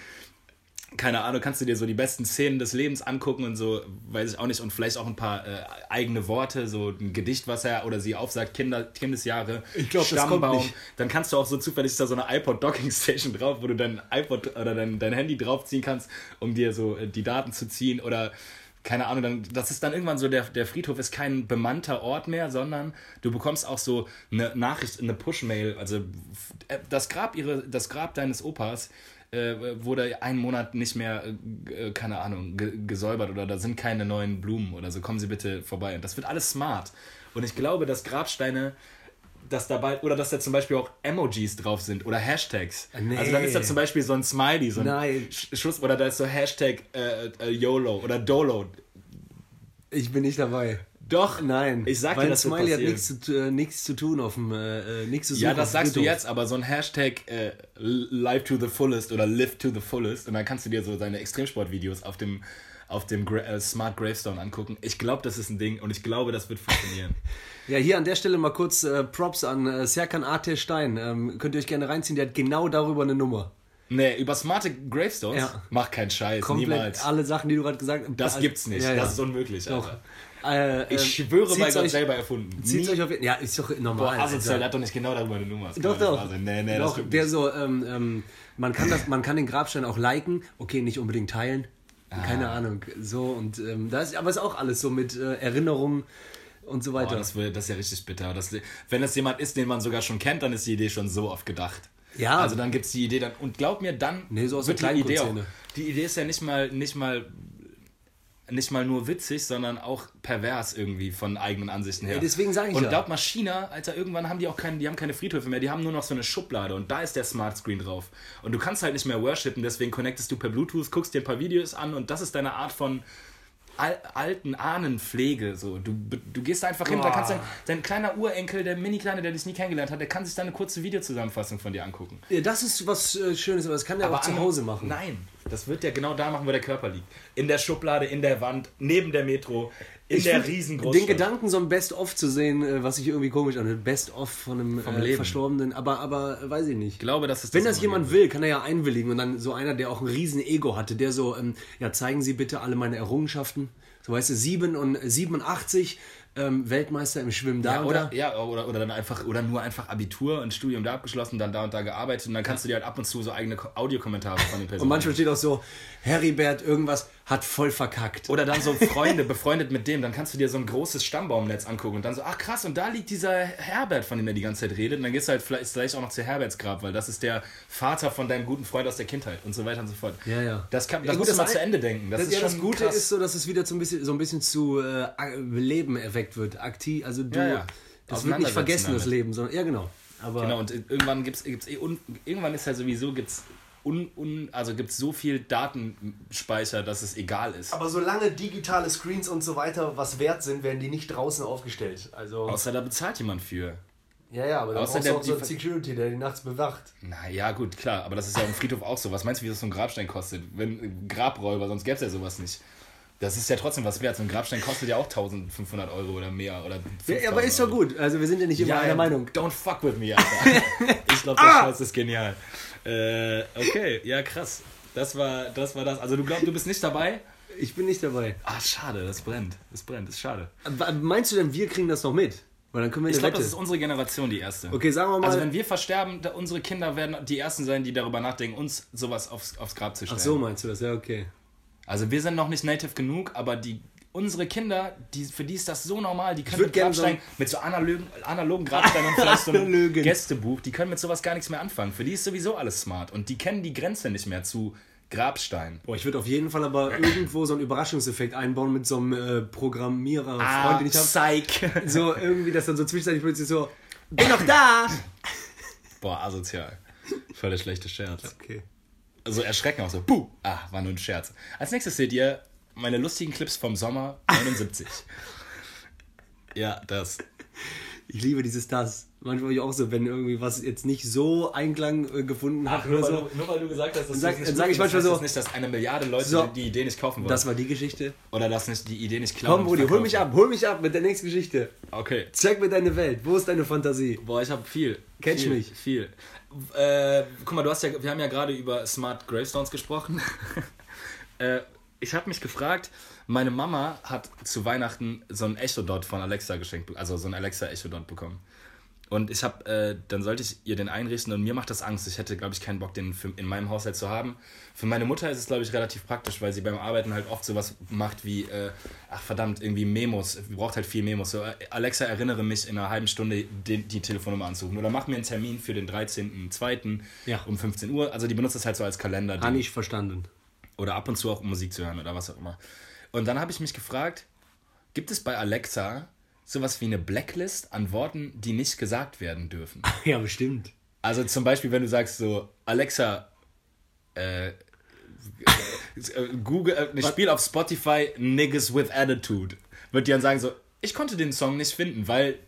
keine Ahnung, kannst du dir so die besten Szenen des Lebens angucken und so, weiß ich auch nicht, und vielleicht auch ein paar äh, eigene Worte, so ein Gedicht, was er oder sie aufsagt, Kinder, Kindesjahre, Ich glaub, das kommt nicht. Dann kannst du auch so zufällig ist da so eine iPod Docking Station drauf, wo du dein iPod oder dein, dein Handy draufziehen kannst, um dir so äh, die Daten zu ziehen oder keine Ahnung, dann, das ist dann irgendwann so, der, der Friedhof ist kein bemannter Ort mehr, sondern du bekommst auch so eine Nachricht, eine Push-Mail, also äh, das Grab, ihre, das Grab deines Opas äh, wurde einen Monat nicht mehr, äh, keine Ahnung, ge gesäubert oder da sind keine neuen Blumen oder so, kommen Sie bitte vorbei. Und das wird alles smart. Und ich glaube, dass Grabsteine, dass da bald, oder dass da zum Beispiel auch Emojis drauf sind oder Hashtags. Nee. Also dann ist da zum Beispiel so ein Smiley, so ein Nein. Sch- Schuss, oder da ist so Hashtag äh, äh, YOLO oder Dolo. ich bin nicht dabei. Doch, Nein, ich sag dir, das wird Smiley hat nichts zu, äh, nichts zu tun auf dem, äh, äh, nichts zu suchen Ja, das sagst du jetzt, aber so ein Hashtag äh, Live to the fullest oder Live to the fullest und dann kannst du dir so seine Extremsportvideos auf dem, auf dem Gra äh, Smart Gravestone angucken. Ich glaube, das ist ein Ding und ich glaube, das wird funktionieren. (laughs) Ja, hier an der Stelle mal kurz äh, Props an äh, Serkan A.T. Stein. Ähm, könnt ihr euch gerne reinziehen, der hat genau darüber eine Nummer. Nee, über smarte Gravestones? Ja. Mach keinen Scheiß, Komplett niemals. alle Sachen, die du gerade gesagt hast. Das gibt's nicht. Ja, ja. Das ist unmöglich. Doch. Äh, Ich ähm, schwöre bei Gott euch, selber erfunden. Zieht's Nie- euch auf Ja, ist doch normal. Boah, asozial, Alter. hat doch nicht genau darüber eine Nummer. Das Doch, doch. Nee, nee, das doch stimmt der nicht. so, ähm, ähm, man, kann das, man kann den Grabstein auch liken, okay, nicht unbedingt teilen. Keine Ah. Ahnung. So und ähm, da ist, aber ist auch alles so mit äh, Erinnerungen und so weiter. das, will, das ist ja richtig bitter. Das, wenn das jemand ist, den man sogar schon kennt, dann ist die Idee schon so oft gedacht. Ja. Also dann gibt es die Idee dann. Und glaub mir, dann Nee, so wird die Idee auch. Die Idee ist ja nicht mal, nicht mal nicht mal nur witzig, sondern auch pervers irgendwie von eigenen Ansichten her. Ja, deswegen sag ich Und ja. glaub mal, China, Alter, irgendwann haben die auch keine, die haben keine Friedhöfe mehr, die haben nur noch so eine Schublade und da ist der Smart Screen drauf. Und du kannst halt nicht mehr worshipen, deswegen connectest du per Bluetooth, guckst dir ein paar Videos an und das ist deine Art von alten Ahnenpflege. So. Du, du gehst einfach hin, da Boah. kannst dein, dein kleiner Urenkel, der Mini-Kleine, der dich nie kennengelernt hat, der kann sich da eine kurze Videozusammenfassung von dir angucken. Ja, das ist was äh, Schönes, aber das kann der auch zu Hause machen. Nein, das wird der genau da machen, wo der Körper liegt. In der Schublade, in der Wand, neben der Metro, in Ich der riesengroßen Den Gedanken, so ein Best-of zu sehen, äh, was sich irgendwie komisch anhört. Best-of von einem äh. Verstorbenen, aber, aber äh, weiß ich nicht. Ich glaube, das ist Wenn das immer jemand will, kann er ja einwilligen und dann so einer, der auch ein riesen Ego hatte, der so, ähm, ja, zeigen Sie bitte alle meine Errungenschaften. So weißt du, 7 und 87, ähm, Weltmeister im Schwimmen da Ja, oder, da. ja, oder, oder dann einfach, oder nur einfach Abitur und Studium da abgeschlossen, dann da und da gearbeitet und dann kannst du dir halt ab und zu so eigene Ko- Audiokommentare von den Personen. Und manchmal steht auch so, Heribert irgendwas hat voll verkackt. Oder dann so Freunde, befreundet mit dem, dann kannst du dir so ein großes Stammbaumnetz angucken und dann so, ach krass, und da liegt dieser Herbert, von dem er die ganze Zeit redet. Und dann gehst du halt vielleicht, vielleicht auch noch zu Herberts Grab, weil das ist der Vater von deinem guten Freund aus der Kindheit und so weiter und so fort. Ja, ja. Das, kann, Ja, das gut, du mal das zu Ende denken. Das, Das, ist ja, schon das Gute krass. ist so, dass es wieder so ein bisschen, so ein bisschen zu äh, Leben erweckt wird. Aktiv, also du, Ja, ja. das wird nicht vergessen, das Leben, sondern, ja genau. Aber Genau, und irgendwann gibt's, gibt's eh un, irgendwann ist ja sowieso gibt's un, un, also gibt's so viel Datenspeicher, dass es egal ist. Aber solange digitale Screens und so weiter was wert sind, werden die nicht draußen aufgestellt. Also Außer da bezahlt jemand für. ja, ja, aber dann außer brauchst du auch so einen Ver- Security, der die nachts bewacht. Na ja, gut, klar, aber das ist ja im Friedhof auch so. Was meinst du, wie das so ein Grabstein kostet? Wenn Grabräuber, sonst gäbe es ja sowas nicht. Das ist ja trotzdem was wert. So ein Grabstein kostet ja auch 1500 Euro oder mehr. Oder Ja, aber ist doch 5000 Euro. gut. Also wir sind ja nicht immer Ja, einer Meinung. Don't fuck with me, Alter. (laughs) ich glaube, der Scheiß ist genial. Äh, okay, ja, krass. Das war, das war das. Also du glaubst, du bist nicht dabei? Ich bin nicht dabei. Ah, schade, das brennt. Das brennt, das ist schade. Aber Meinst du denn, wir kriegen das noch mit? Weil dann können wir Ich glaube, das ist unsere Generation die erste. Okay, sagen wir mal. Also wenn wir versterben, unsere Kinder werden die ersten sein, die darüber nachdenken, uns sowas aufs, aufs Grab zu stellen. Ach so meinst du das? Ja, okay. Also wir sind noch nicht native genug, aber die unsere Kinder, die, für die ist das so normal, die können mit Grabstein, so mit so analogen, analogen Grabsteinen und vielleicht so einem. Gästebuch, die können mit sowas gar nichts mehr anfangen. Für die ist sowieso alles smart und die kennen die Grenze nicht mehr zu Grabstein. Boah, ich würde auf jeden Fall aber irgendwo so einen Überraschungseffekt einbauen mit so einem äh, Programmierer, Freund, den ich habe. So irgendwie, dass dann so zwischenzeitlich plötzlich so, bin noch da! Boah, asozial. Voll der schlechte Scherz. Okay. Also erschrecken auch so, puh, ah, war nur ein Scherz. Als nächstes seht ihr meine lustigen Clips vom Sommer (laughs) 79. ja, das. Ich liebe dieses Das. Manchmal ich auch so, wenn irgendwie was jetzt nicht so Einklang äh, gefunden hat oder so. nur weil du gesagt hast, dass Sag- du es nicht sag ich manchmal so- das nicht, dass eine Milliarde Leute So. die Idee nicht kaufen wollen. Das war die Geschichte. Oder dass nicht die Idee nicht klauen. Komm, und Brudi, hol mich ab, hol mich ab mit der nächsten Geschichte. Okay. Zeig mir deine Welt. Wo ist deine Fantasie? Boah, ich habe viel. Catch viel, mich. Viel. Äh, guck mal, du hast ja, wir haben ja gerade über Smart Gravestones gesprochen. (laughs) äh, ich habe mich gefragt, meine Mama hat zu Weihnachten so ein Echo-Dot von Alexa geschenkt, also so ein Alexa Echo-Dot bekommen. Und ich habe, äh, dann sollte ich ihr den einrichten und mir macht das Angst. Ich hätte, glaube ich, keinen Bock, den für, in meinem Haushalt zu haben. Für meine Mutter ist es, glaube ich, relativ praktisch, weil sie beim Arbeiten halt oft sowas macht wie, äh, ach verdammt, irgendwie Memos. Sie braucht halt viel Memos. So, äh, Alexa, erinnere mich in einer halben Stunde, die, die Telefonnummer anzurufen. Oder mach mir einen Termin für den 13.02. Ja. um 15 Uhr. Also die benutzt das halt so als Kalender. Habe ich verstanden. Oder ab und zu auch um Musik zu hören oder was auch immer. Und dann habe ich mich gefragt, gibt es bei Alexa sowas wie eine Blacklist an Worten, die nicht gesagt werden dürfen? (laughs) Ja, bestimmt. Also zum Beispiel, wenn du sagst so, Alexa, äh, (laughs) Google, äh, Spiel auf Spotify Niggas with Attitude, wird die dann sagen so, ich konnte den Song nicht finden, weil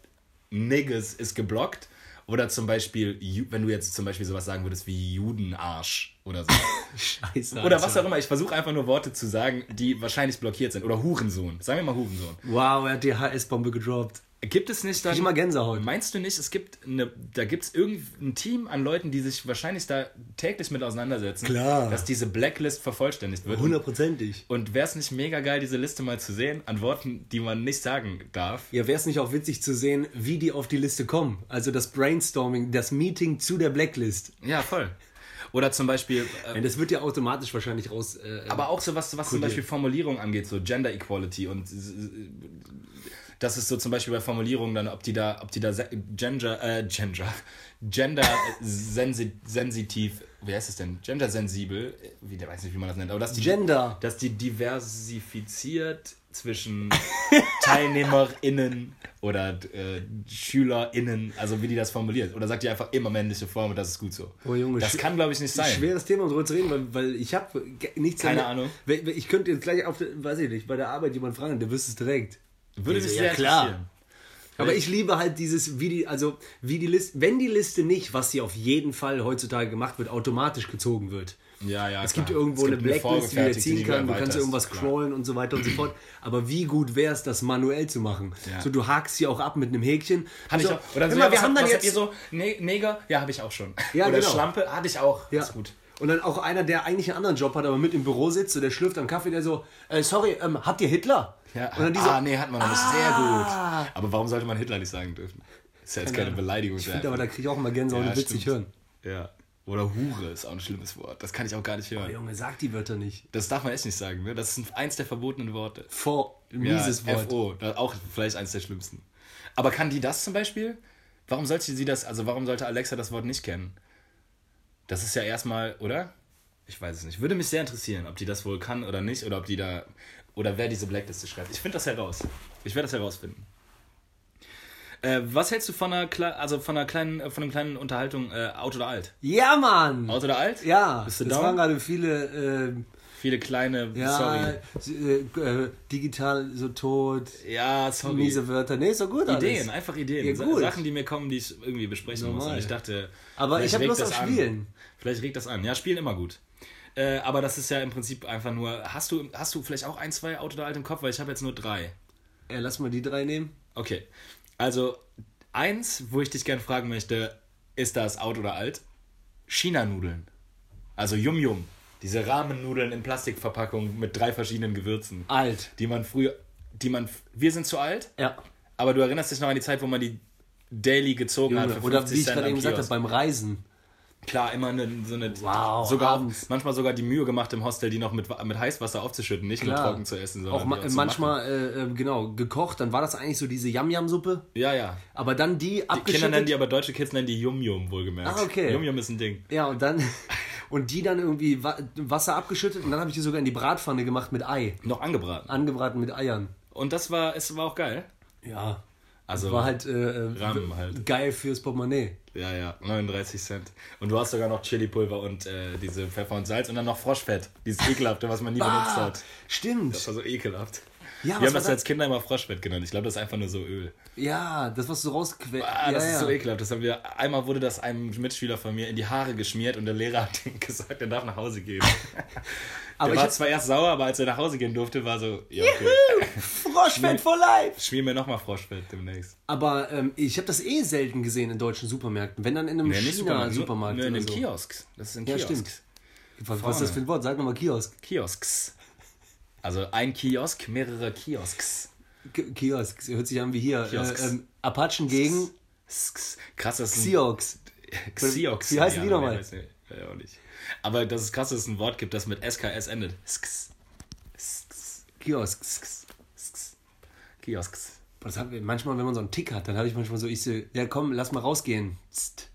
Niggas ist geblockt. Oder zum Beispiel, wenn du jetzt zum Beispiel sowas sagen würdest wie Judenarsch oder so. (laughs) Scheiße. Oder was auch immer. Ich versuche einfach nur Worte zu sagen, die wahrscheinlich blockiert sind. Oder Hurensohn. Sagen wir mal Hurensohn. Wow, er hat die HS-Bombe gedroppt. Gibt es nicht dann. Ich immer Gänsehaut. Meinst du nicht, es gibt eine, da gibt es irgendein Team an Leuten, die sich wahrscheinlich da täglich mit auseinandersetzen, Klar. dass diese Blacklist vervollständigt wird? Hundertprozentig. Und wäre es nicht mega geil, diese Liste mal zu sehen, an Worten, die man nicht sagen darf? Ja, wäre es nicht auch witzig zu sehen, wie die auf die Liste kommen? Also das Brainstorming, das Meeting zu der Blacklist. Ja, voll. Oder zum Beispiel, äh, Ja, das wird ja automatisch wahrscheinlich raus. Äh, aber auch so was, was zum. Beispiel Formulierung angeht, so Gender Equality und äh, Das ist so zum Beispiel bei Formulierungen dann, ob die da, ob die da Gender, äh, Gender, Gender sensi sensitiv, wie heißt es denn? Gender sensibel, wie der weiß nicht, wie man das nennt, aber dass die, Gender. dass die diversifiziert zwischen (laughs) TeilnehmerInnen oder äh, SchülerInnen, also wie die das formuliert. Oder sagt die einfach immer männliche Form und das ist gut so. Oh, Junge, das kann, glaube ich, nicht sein. Schweres Thema, um darüber zu reden, weil, weil ich habe nichts Keine damit- Ahnung. Ich könnte jetzt gleich auf, weiß ich nicht, bei der Arbeit jemand fragen, der wüsste es direkt. Würde Ich mich sehr ja, klar. Aber ich liebe halt dieses, wie die, also wie die Liste, wenn die Liste nicht, was sie auf jeden Fall heutzutage gemacht wird, automatisch gezogen wird. Ja, ja, Es klar. gibt irgendwo Es eine gibt eine Blacklist, die vorgefertigte, ziehen die du kannst, irgendwas klar. scrollen und so weiter und so fort. Aber wie gut wäre es, das manuell zu machen? Ja. So, du hakst sie auch ab mit einem Häkchen. Hatte so, ich auch. Oder so, mal, ja, wir haben dann jetzt so? Ne Neger? Ja, habe ich auch schon. Ja, Oder genau. Schlampe? Hatte ich auch. Ja. Ist gut. Und dann auch einer, der eigentlich einen anderen Job hat, aber mit im Büro sitzt, so der schlürft am Kaffee, der so, äh, sorry, ähm, habt ihr Hitler? Ja. Und dann diese, ah, nee, hat man noch nicht. Sehr Ah. gut. Aber warum sollte man Hitler nicht sagen dürfen? Ist ja jetzt keine Beleidigung. ich finde aber, da kriege ich auch immer Gänsehaut Ja, und witzig hören. Ja. Oder Hure ist auch ein schlimmes Wort. Das kann ich auch gar nicht hören. Oh, Junge, sag die Wörter nicht. Das darf man echt nicht sagen. Ne? Das ist eins der verbotenen Worte. Vor, mieses ja, Wort. FO, auch vielleicht eins der schlimmsten. Aber kann die das zum Beispiel? Warum sollte sie das, also warum sollte Alexa das Wort nicht kennen? Das ist ja erstmal, oder? Ich weiß es nicht. Würde mich sehr interessieren, ob die das wohl kann oder nicht, oder ob die da, oder wer diese Blackliste schreibt. Ich finde das heraus. Ich werde das herausfinden. Äh, was hältst du von einer, Kle also von einer kleinen, äh, von einer kleinen Unterhaltung, äh, Out oder Alt? Ja, Mann! Out oder Alt? Ja, Bist du das down? waren gerade viele, äh, Viele kleine, ja, sorry. äh, äh, digital so tot, Ja, sorry. miese Wörter. Nee, ist doch gut Ideen, alles. einfach Ideen. Ja. Sachen, die mir kommen, die ich irgendwie besprechen muss. Normal. Und ich dachte, Aber ich hab regt Lust auf. Spielen. Vielleicht regt das an. Ja, spielen immer gut. Äh, aber das ist ja im Prinzip einfach nur. Hast du, hast du vielleicht auch ein, zwei Auto oder alt im Kopf? Weil ich habe jetzt nur drei. Ja, lass mal die drei nehmen. Okay. Also, eins, wo ich dich gerne fragen möchte, ist das Out oder alt? China-Nudeln. Also Yum Yum. Diese Rahmennudeln in Plastikverpackung mit drei verschiedenen Gewürzen. Alt. Die man früher. Die man. Wir sind zu alt? Ja. Aber du erinnerst dich noch an die Zeit, wo man die Daily gezogen hat Junge, für oder 50 wie ich gerade eben gesagt habe, beim Reisen. Klar, immer eine, so eine, Wow, sogar abends. manchmal sogar die Mühe gemacht im Hostel, die noch mit, mit Heißwasser aufzuschütten, nicht nur Klar. trocken zu essen, sondern Auch ma manchmal, äh, äh, genau, gekocht. Dann war das eigentlich so diese Yam-Yam-Suppe. machen. Ja, ja. Aber dann die Die Kinder abgeschüttet. nennen die, aber deutsche Kids nennen die Yum Yum, wohlgemerkt. Ah, okay. Yum Yum ist ein Ding. ja, und dann. Und die dann irgendwie Wa Wasser abgeschüttet und dann habe ich die sogar in die Bratpfanne gemacht mit Ei. Noch angebraten. Angebraten mit Eiern. Und das war, es war auch geil. Ja. Also, War halt, äh, äh, halt. geil fürs Portemonnaie. ja, ja, 39 Cent. Und du hast sogar noch Chili-Pulver und äh, diese Pfeffer und Salz und dann noch Froschfett. Dieses (laughs) ekelhafte, was man nie benutzt Ah, hat. stimmt. Das war so ekelhaft. Ja, Wir haben das das? als Kinder immer Froschfett genannt. Ich glaube, das ist einfach nur so Öl. Ja, das, was du rausquälst. Ah, ja, das ja. ist so ekelhaft. Das haben wir, einmal wurde das einem Mitschüler von mir in die Haare geschmiert und der Lehrer hat (laughs) ihm gesagt, er darf nach Hause gehen. (laughs) Aber ich war zwar erst sauer, aber als er nach Hause gehen durfte, war so, ja, okay. Froschfett for life! Schmier mir nochmal Froschfett demnächst. Aber ähm, ich habe das eh selten gesehen in deutschen Supermärkten. Wenn dann in einem Nee, Supermarkt, China-Supermarkt. nur in den so. Kiosks. Das ist in Ja, Kiosks. stimmt. Was, was ist das für ein Wort? Sag nochmal Kiosk. Kiosks. Also ein Kiosk, mehrere Kiosks. K Kiosk. Hört sich an wie hier. Kiosks. Äh, ähm, Apachen gegen Sks. Krass, das ist Xiox. Xiox. Wie heißen die nochmal? Ja, auch nicht. Aber das ist krass, dass es ein Wort gibt, das mit SKS endet. Sks. Sks. Kiosks. Sks. Kiosks. Das hab, manchmal, wenn man so einen Tick hat, dann habe ich manchmal so, ich so, ja komm, lass mal rausgehen.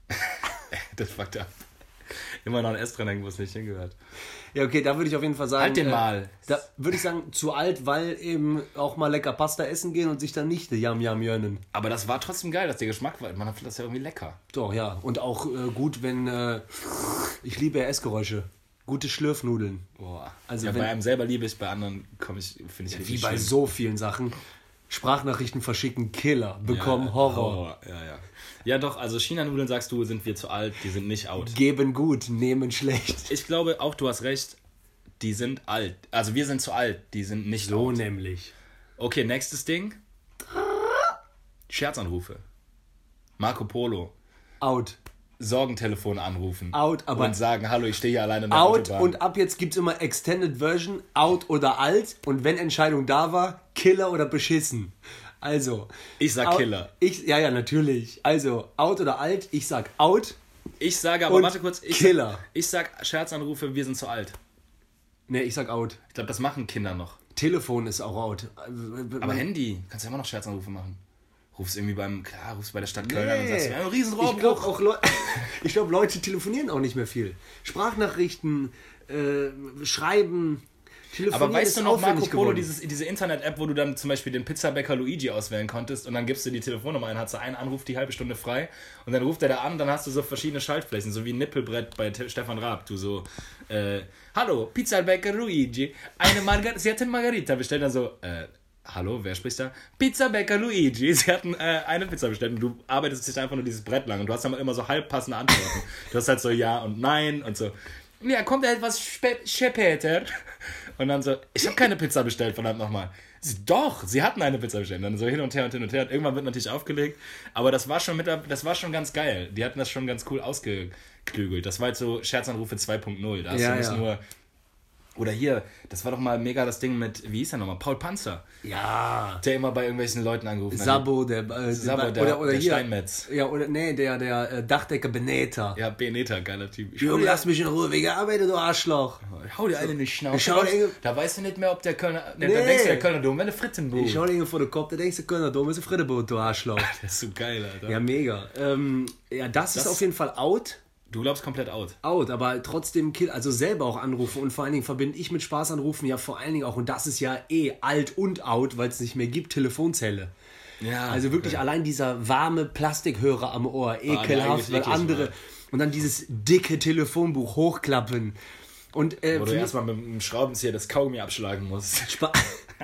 (laughs) Das fuckt ab. Immer noch ein S dran hängen, wo es nicht hingehört. Ja, okay, da würde ich auf jeden Fall sagen. Halt den äh, mal. Da würde ich sagen, zu alt, weil eben auch mal lecker Pasta essen gehen und sich dann nicht Yam Yam jönnen. Aber das war trotzdem geil, dass der Geschmack war. Man findet das ja irgendwie lecker. Doch, ja. Und auch äh, gut, wenn. Äh, ich liebe Essgeräusche. Gute Schlürfnudeln. Boah. Also ja, wenn- bei einem selber liebe ich, bei anderen komme ich, finde ich Wie richtig bei schlimm. so vielen Sachen. Sprachnachrichten verschicken, Killer, bekommen ja, Horror. Ja, ja. Ja, doch, also China-Nudeln sagst du, sind wir zu alt, die sind nicht out. Geben gut, nehmen schlecht. Ich glaube auch, du hast recht, die sind alt. Also wir sind zu alt, die sind nicht So out. nämlich. Okay, nächstes Ding. Scherzanrufe. Marco Polo. Out. Sorgentelefon anrufen. Out, aber- Und sagen, hallo, ich stehe hier alleine in der Out Autobahn. und ab jetzt gibt es immer Extended Version, out oder alt. Und wenn Entscheidung da war, Killer oder beschissen. Also. Ich sag out- Killer. Ich, ja, ja, natürlich. Also, out oder alt, ich sag out. Ich sage aber, Und warte kurz. Ich Killer. Sag, ich sag Scherzanrufe, wir sind zu alt. Ne, ich sag out. Ich glaube, das machen Kinder noch. Telefon ist auch out. Aber Handy, kannst du ja immer noch Scherzanrufe machen. Rufst irgendwie beim, klar, rufst bei der Stadt Köln an und sagst, wir haben einen riesen ich glaube auch (laughs) ich glaub, Leute telefonieren auch nicht mehr viel. Sprachnachrichten, äh, schreiben, Aber weißt du noch, Marco Polo, dieses, diese Internet-App, wo du dann zum Beispiel den Pizzabäcker Luigi auswählen konntest und dann gibst du die Telefonnummer ein, hast du einen Anruf die halbe Stunde frei und dann ruft er da an und dann hast du so verschiedene Schaltflächen, so wie ein Nippelbrett bei Te- Stefan Raab. Du so, äh, hallo, Pizzabäcker Luigi, eine Margarita, sie hat eine Margarita bestellt, dann so, äh, hallo, wer spricht da? Pizzabäcker Luigi, sie hatten äh, eine Pizza bestellt und du arbeitest dich einfach nur dieses Brett lang und du hast dann immer so halb passende Antworten. Du hast halt so ja und nein und so. Ja, kommt etwas spä- später. Und dann so, ich habe keine Pizza bestellt, verdammt nochmal. Sie, Doch, sie hatten eine Pizza bestellt. Dann so hin und her und hin und her. Und irgendwann wird natürlich aufgelegt. Aber das war schon mit das war schon ganz geil. Die hatten das schon ganz cool ausgeklügelt. Das war jetzt so Scherzanrufe 2.0. Da hast Ja, du nicht ja. nur. Oder hier, das war doch mal mega das Ding mit, wie hieß der nochmal? Paul Panzer. Ja. Der immer bei irgendwelchen Leuten angerufen hat. Sabo, der, äh, Sabo, der, oder, oder der hier. Steinmetz. Ja, oder nee, der, der äh, Dachdecker Beneta. Ja, Beneta, geiler Typ. Junge, lass mich in Ruhe, wegen Arbeit, du Arschloch. Hau dir eine in die Schnauze. Schau dir- da weißt du nicht mehr, ob der Kölner. Ne, Nee. Da denkst du, der Kölner Dom wäre eine Frittenbude. Ich schau dir vor den Kopf, da denkst du, Kölner Dom ist ein Friedeboot, du Arschloch. (laughs) Das ist so geil, Alter. Ja, mega. Ähm, ja, das, ist Das- auf jeden Fall out. Du glaubst komplett out. Out, aber trotzdem Kill, also selber auch anrufen und vor allen Dingen verbinde ich mit Spaß anrufen ja vor allen Dingen auch, und das ist ja eh alt und out, weil es nicht mehr gibt, Telefonzelle. Ja. Also wirklich allein dieser warme Plastikhörer am Ohr, der ekelhaft, weil andere. Mann. Und dann dieses dicke Telefonbuch hochklappen. Und äh, Wo du erstmal mit dem Schraubenzieher das Kaugummi abschlagen musst. (laughs) Spa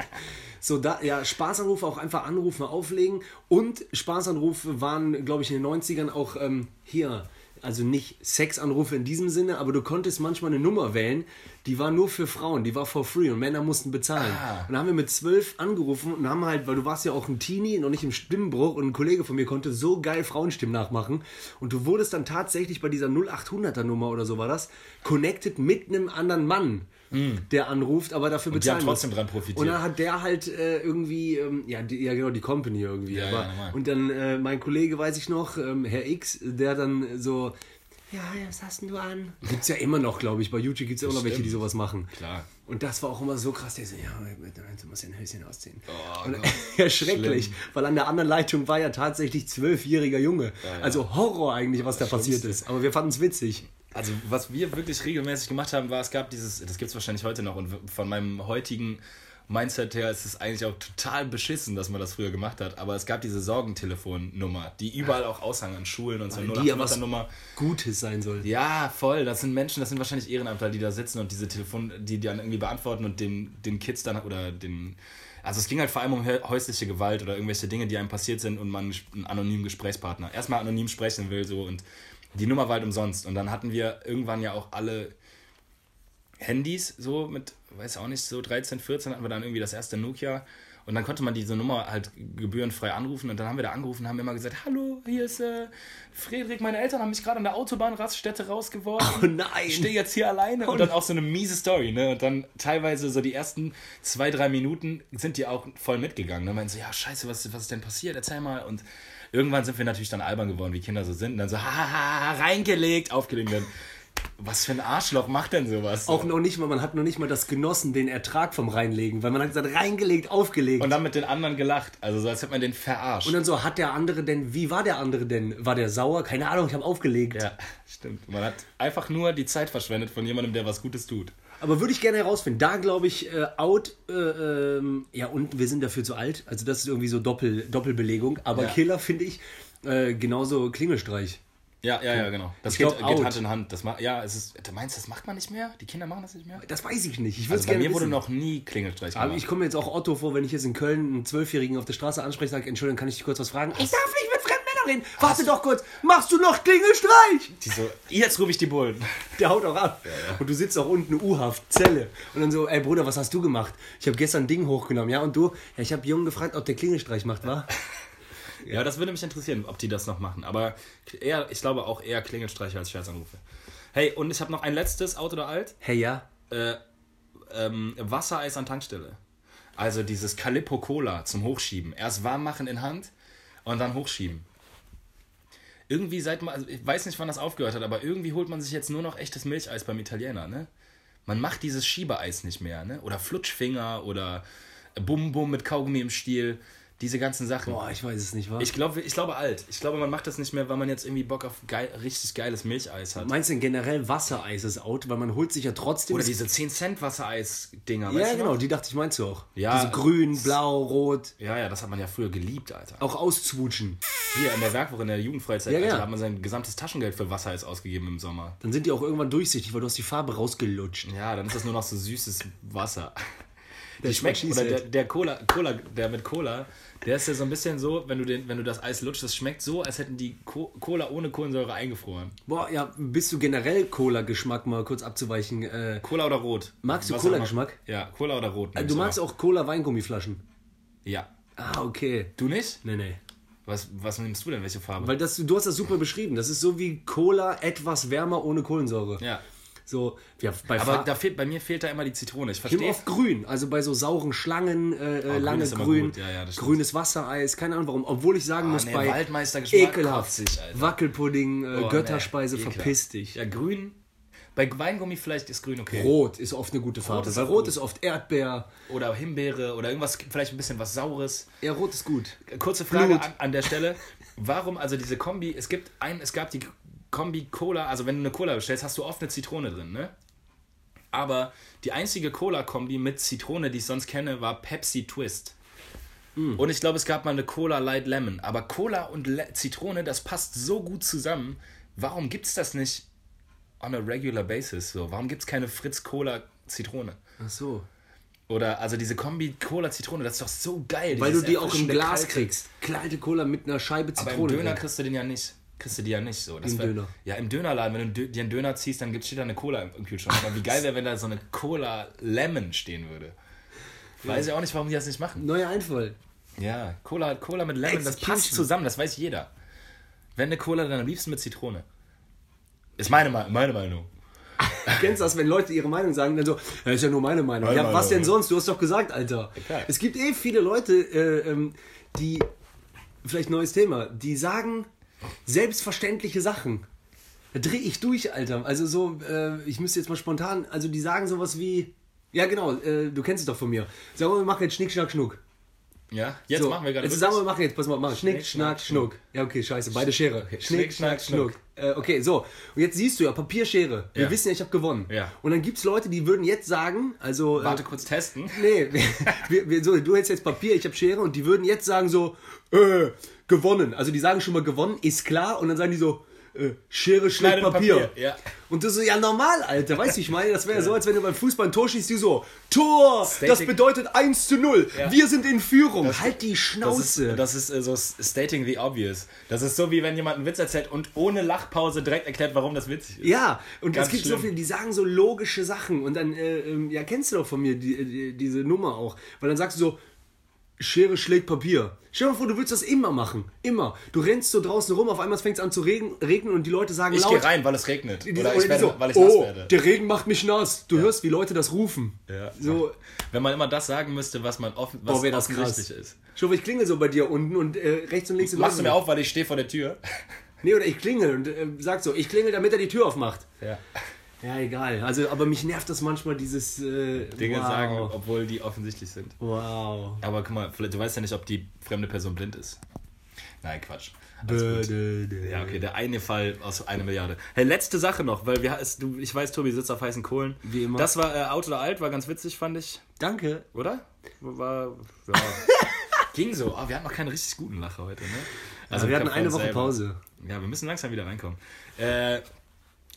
(laughs) so, da, ja, Spaßanrufe auch einfach anrufen, auflegen. Und Spaßanrufe waren, glaube ich, in den 90ern auch ähm, hier. Also nicht Sexanrufe in diesem Sinne, aber du konntest manchmal eine Nummer wählen, die war nur für Frauen, die war for free und Männer mussten bezahlen. Ah. Und dann haben wir mit zwölf angerufen und haben halt, weil du warst ja auch ein Teenie, noch nicht im Stimmbruch und ein Kollege von mir konnte so geil Frauenstimmen nachmachen und du wurdest dann tatsächlich bei dieser 0800er Nummer oder so war das, connected mit einem anderen Mann, der anruft, aber dafür Hm. die haben bezahlen trotzdem muss. dran profitiert. Und dann hat der halt äh, irgendwie, ähm, ja, die, ja genau, die Company irgendwie. Ja, aber, ja, und dann äh, mein Kollege, weiß ich noch, ähm, Herr X, der dann so, ja, was hast denn du an? Gibt's ja immer noch, glaube ich. Bei YouTube gibt's ja immer noch welche, die sowas machen. Klar. Und das war auch immer so krass, der so, ja, du musst ja ein Höschen ausziehen. Oh, und, Gott. (laughs) ja, schrecklich, Schlimm. weil an der anderen Leitung war ja tatsächlich zwölfjähriger Junge. ja. Also Horror eigentlich, was da passiert ist. Aber wir fanden es witzig. Also, was wir wirklich regelmäßig gemacht haben, war, es gab dieses, das gibt es wahrscheinlich heute noch und von meinem heutigen Mindset her ist es eigentlich auch total beschissen, dass man das früher gemacht hat, aber es gab diese Sorgentelefonnummer, die überall auch aushang an Schulen und so. Weil die ja was Nummer. Gutes sein soll. Ja, voll. Das sind Menschen, das sind wahrscheinlich Ehrenamtler, die da sitzen und diese Telefon, die dann irgendwie beantworten und den, den Kids dann oder den. Also es ging halt vor allem um hä- häusliche Gewalt oder irgendwelche Dinge, die einem passiert sind und man einen anonymen Gesprächspartner erstmal anonym sprechen will so und die Nummer war halt umsonst. Und dann hatten wir irgendwann ja auch alle Handys so mit, weiß auch nicht, so 13, 14 hatten wir dann irgendwie das erste Nokia. Und dann konnte man diese Nummer halt gebührenfrei anrufen und dann haben wir da angerufen und haben immer gesagt, hallo, hier ist äh, Friedrich, meine Eltern haben mich gerade an der Autobahnraststätte rausgeworfen. Oh nein. Ich stehe jetzt hier alleine und dann auch so eine miese Story, ne? Und dann teilweise so die ersten zwei, drei Minuten sind die auch voll mitgegangen. Ne? Meinen so, ja, scheiße, was, was ist denn passiert? Erzähl mal. Und irgendwann sind wir natürlich dann albern geworden, wie Kinder so sind. Und dann so, haha, reingelegt, aufgelegt. Dann, was für ein Arschloch macht denn sowas? Auch noch nicht mal, man hat noch nicht mal das genossen, den Ertrag vom Reinlegen, weil man hat gesagt, reingelegt, aufgelegt. Und dann mit den anderen gelacht. Also so, als hätte man den verarscht. Und dann so, hat der andere denn, wie war der andere denn? War der sauer? Keine Ahnung, ich habe aufgelegt. ja, stimmt. Man hat einfach nur die Zeit verschwendet von jemandem, der was Gutes tut. Aber würde ich gerne herausfinden. Da glaube ich, äh, out, äh, ähm, ja, und wir sind dafür zu alt. Also das ist irgendwie so Doppel, Doppelbelegung. Aber Ja. Killer finde ich äh, genauso Klingelstreich. Ja, ja, ja, genau. Das geht, glaub, geht. Hand in Hand. Das ma ja, es ist, du meinst, das macht man nicht mehr? Die Kinder machen das nicht mehr? Das weiß ich nicht. Ich würde Also es bei gerne mir wurde wissen. noch nie Klingelstreich Aber gemacht. ich komme jetzt auch Otto vor, wenn ich jetzt in Köln einen Zwölfjährigen auf der Straße anspreche, sage, Entschuldigung, kann ich dich kurz was fragen? Ich darf nicht Männern reden. Warte doch kurz. Machst du noch Klingelstreich? Die so, jetzt rufe ich die Bullen. (laughs) Der haut auch ab. Und du sitzt auch unten U-Haft, Zelle. Und dann so, ey Bruder, was hast du gemacht? Ich habe gestern ein Ding hochgenommen, ja? Und du? Ja, ich habe Jungen gefragt, ob der Klingelstreich macht, wa? (laughs) Ja, das würde mich interessieren, ob die das noch machen. Aber eher, ich glaube auch eher Klingelstreiche als Scherzanrufe. Hey, und ich habe noch ein letztes, Out oder Alt. Hey, ja? Äh, ähm, Wassereis an Tankstelle. Also dieses Calippo Cola zum Hochschieben. Erst warm machen in Hand und dann hochschieben. Irgendwie seit man, also ich weiß nicht, wann das aufgehört hat, aber irgendwie holt man sich jetzt nur noch echtes Milcheis beim Italiener, ne? Man macht dieses Schiebeeis nicht mehr, ne? Oder Flutschfinger oder Bum Bum mit Kaugummi im Stiel. Diese ganzen Sachen. Boah, ich weiß es nicht, was? Ich glaube, ich glaube alt. Ich glaube, man macht das nicht mehr, weil man jetzt irgendwie Bock auf geil, richtig geiles Milcheis hat. Meinst du denn generell Wassereis ist out? Weil man holt sich ja trotzdem... Oder diese 10 Cent Wassereis-Dinger. ja, weißt du genau, noch? die dachte ich meinst du auch. Ja. Diese grün, blau, rot. Ja, ja, das hat man ja früher geliebt, Alter. Auch auszwutschen. Hier in der Werkwoche, in der Jugendfreizeit, Ja, Alter, ja. hat man sein gesamtes Taschengeld für Wassereis ausgegeben im Sommer. Dann sind die auch irgendwann durchsichtig, weil du hast die Farbe rausgelutscht. Ja, dann ist das nur noch so süßes Wasser. Die schmeckt, oder der, der Cola, Cola, der mit Cola, der ist ja so ein bisschen so, wenn du, den, wenn du das Eis lutscht, das schmeckt so, als hätten die Co Cola ohne Kohlensäure eingefroren. Boah, ja, bist du generell Cola-Geschmack mal kurz abzuweichen? Äh, Cola oder Rot? Magst du Cola-Geschmack? Ja, Cola oder Rot. du magst auch Cola-Weingummiflaschen. Ja. Ah, okay. Du nicht? Nee, nee. Was, was nimmst du denn? Welche Farbe? Weil das, du hast das super beschrieben. Das ist so wie Cola etwas wärmer ohne Kohlensäure. ja. So, ja, bei Aber Fa- da fehlt, bei mir fehlt da immer die Zitrone. Ich verstehe. oft grün, also bei so sauren Schlangen, äh, äh, grün lange grün, gut. Ja, ja, grünes Wassereis, keine Ahnung warum. Obwohl ich sagen muss, nee, bei Waldmeistergeschmack ekelhaft, sich. Wackelpudding, äh, Oh, Götterspeise, nee, verpiss dich. Ja, grün. Bei Weingummi vielleicht ist grün okay. Rot ist oft eine gute Farbe, ist weil Rot ist oft Erdbeer. Oder Himbeere oder irgendwas, vielleicht ein bisschen was Saures. Ja, Rot ist gut. Kurze Frage an, an der Stelle. Warum, also diese Kombi, es gibt ein, es gab die Kombi Cola, also wenn du eine Cola bestellst, hast du oft eine Zitrone drin, ne? Aber die einzige Cola-Kombi mit Zitrone, die ich sonst kenne, war Pepsi Twist. Hm. Und ich glaube, es gab mal eine Cola Light Lemon. Aber Cola und Le Zitrone, das passt so gut zusammen. Warum gibt es das nicht on a regular basis? So? Warum gibt es keine Fritz Cola Zitrone? Ach so. Oder also diese Kombi Cola Zitrone, das ist doch so geil. Weil du die auch im Glas kalte- kriegst. Kalte Cola mit einer Scheibe Aber Zitrone. im Döner kriegst du den ja nicht. Kriegst du die ja nicht so. Das Im wär- Döner. Ja, im Dönerladen, wenn du dir einen Döner ziehst, dann gibt- steht da eine Cola im, Kühlschrank. Aber wie geil wäre, wenn da so eine Cola Lemon stehen würde. Weiß ich auch nicht, warum die das nicht machen. Neuer Einfall. Ja, Cola, Cola mit Lemon, das passt zusammen, das weiß jeder. Wenn eine Cola, dann am liebsten mit Zitrone. Ist meine, Me- meine Meinung. (laughs) Kennst du das, wenn Leute ihre Meinung sagen, dann so, ja, ist ja nur meine Meinung. Meine ja, was Meinung, denn ja. sonst? Du hast doch gesagt, Alter. klar. Es gibt eh viele Leute, äh, ähm, die, vielleicht neues Thema, die sagen selbstverständliche Sachen. Da dreh ich durch, Alter. Also so, äh, ich müsste jetzt mal spontan, also die sagen sowas wie, ja genau, äh, du kennst es doch von mir. Sagen wir, wir machen jetzt Schnick, Schnack, Schnuck. Ja, jetzt So, machen wir gerade Jetzt sagen wir, wir machen jetzt, pass mal, machen. Schnick, Schnick, Schnack, Schnack, Schnuck. Ja, okay, scheiße, beide Schere. Schnick, Schnick, Schnack, Schnack, Schnuck. Äh, okay, so. Und jetzt siehst du ja, Papierschere. Wir Ja. wissen ja, ich habe gewonnen. Ja. Und dann gibt es Leute, die würden jetzt sagen, also. äh, Warte kurz testen. (laughs) Nee, wir, wir, so, du hättest jetzt Papier, ich habe Schere und die würden jetzt sagen so, äh, gewonnen. Also die sagen schon mal gewonnen, ist klar. Und dann sagen die so, äh, Schere schlägt Papier. Papier, ja. Und das ist so, ja normal, Alter. Weißt du, ich meine, das wäre (laughs) ja so, als wenn du beim Fußball ein Tor schießt, die so, Tor, das Stating- bedeutet 1 zu 0. Ja. Wir sind in Führung. Das- halt die Das Schnauze. ist, das ist äh, so stating the obvious. Das ist so, wie wenn jemand einen Witz erzählt und ohne Lachpause direkt erklärt, warum das witzig ist. Ja, und Ganz es gibt so viele, die sagen so logische Sachen und dann, äh, ähm, ja, kennst du doch von mir die, die, diese Nummer auch, weil dann sagst du so, Schere schlägt Papier. Stell dir mal vor, du willst das immer machen. Immer. Du rennst so draußen rum, auf einmal fängt es an zu regnen und die Leute sagen Ich laut. gehe rein, weil es regnet. Oder oder ich werde, so, weil ich nass oh, werde. der Regen macht mich nass. Du hörst, wie Leute das rufen. Ja. So, Wenn man immer das sagen müsste, was man offen, was wäre das krass. ist. Schau, ich klingel so bei dir unten und äh, rechts und links Machst du mir auf, weil ich stehe vor der Tür? Nee, oder ich klingel und äh, sag so, ich klingel, damit er die Tür aufmacht. Ja. Ja, egal. Also, aber mich nervt das manchmal, dieses äh, Dinge wow. sagen, obwohl die offensichtlich sind. Wow. Aber guck mal, vielleicht- du weißt ja nicht, ob die fremde Person blind ist. Nein, Quatsch. Dö. Ja, okay, der eine Fall aus einer Milliarde. Hey, letzte Sache noch, weil wir, es, du, ich weiß, Tobi sitzt auf heißen Kohlen. Wie immer. Das war äh, Out oder Alt, war ganz witzig, fand ich. Danke. Oder? War, ja. (laughs) Ging so. Aber wir hatten noch keinen richtig guten Lacher heute, ne? Also wir hatten eine Woche selber. Pause. Ja, wir müssen langsam wieder reinkommen. Äh,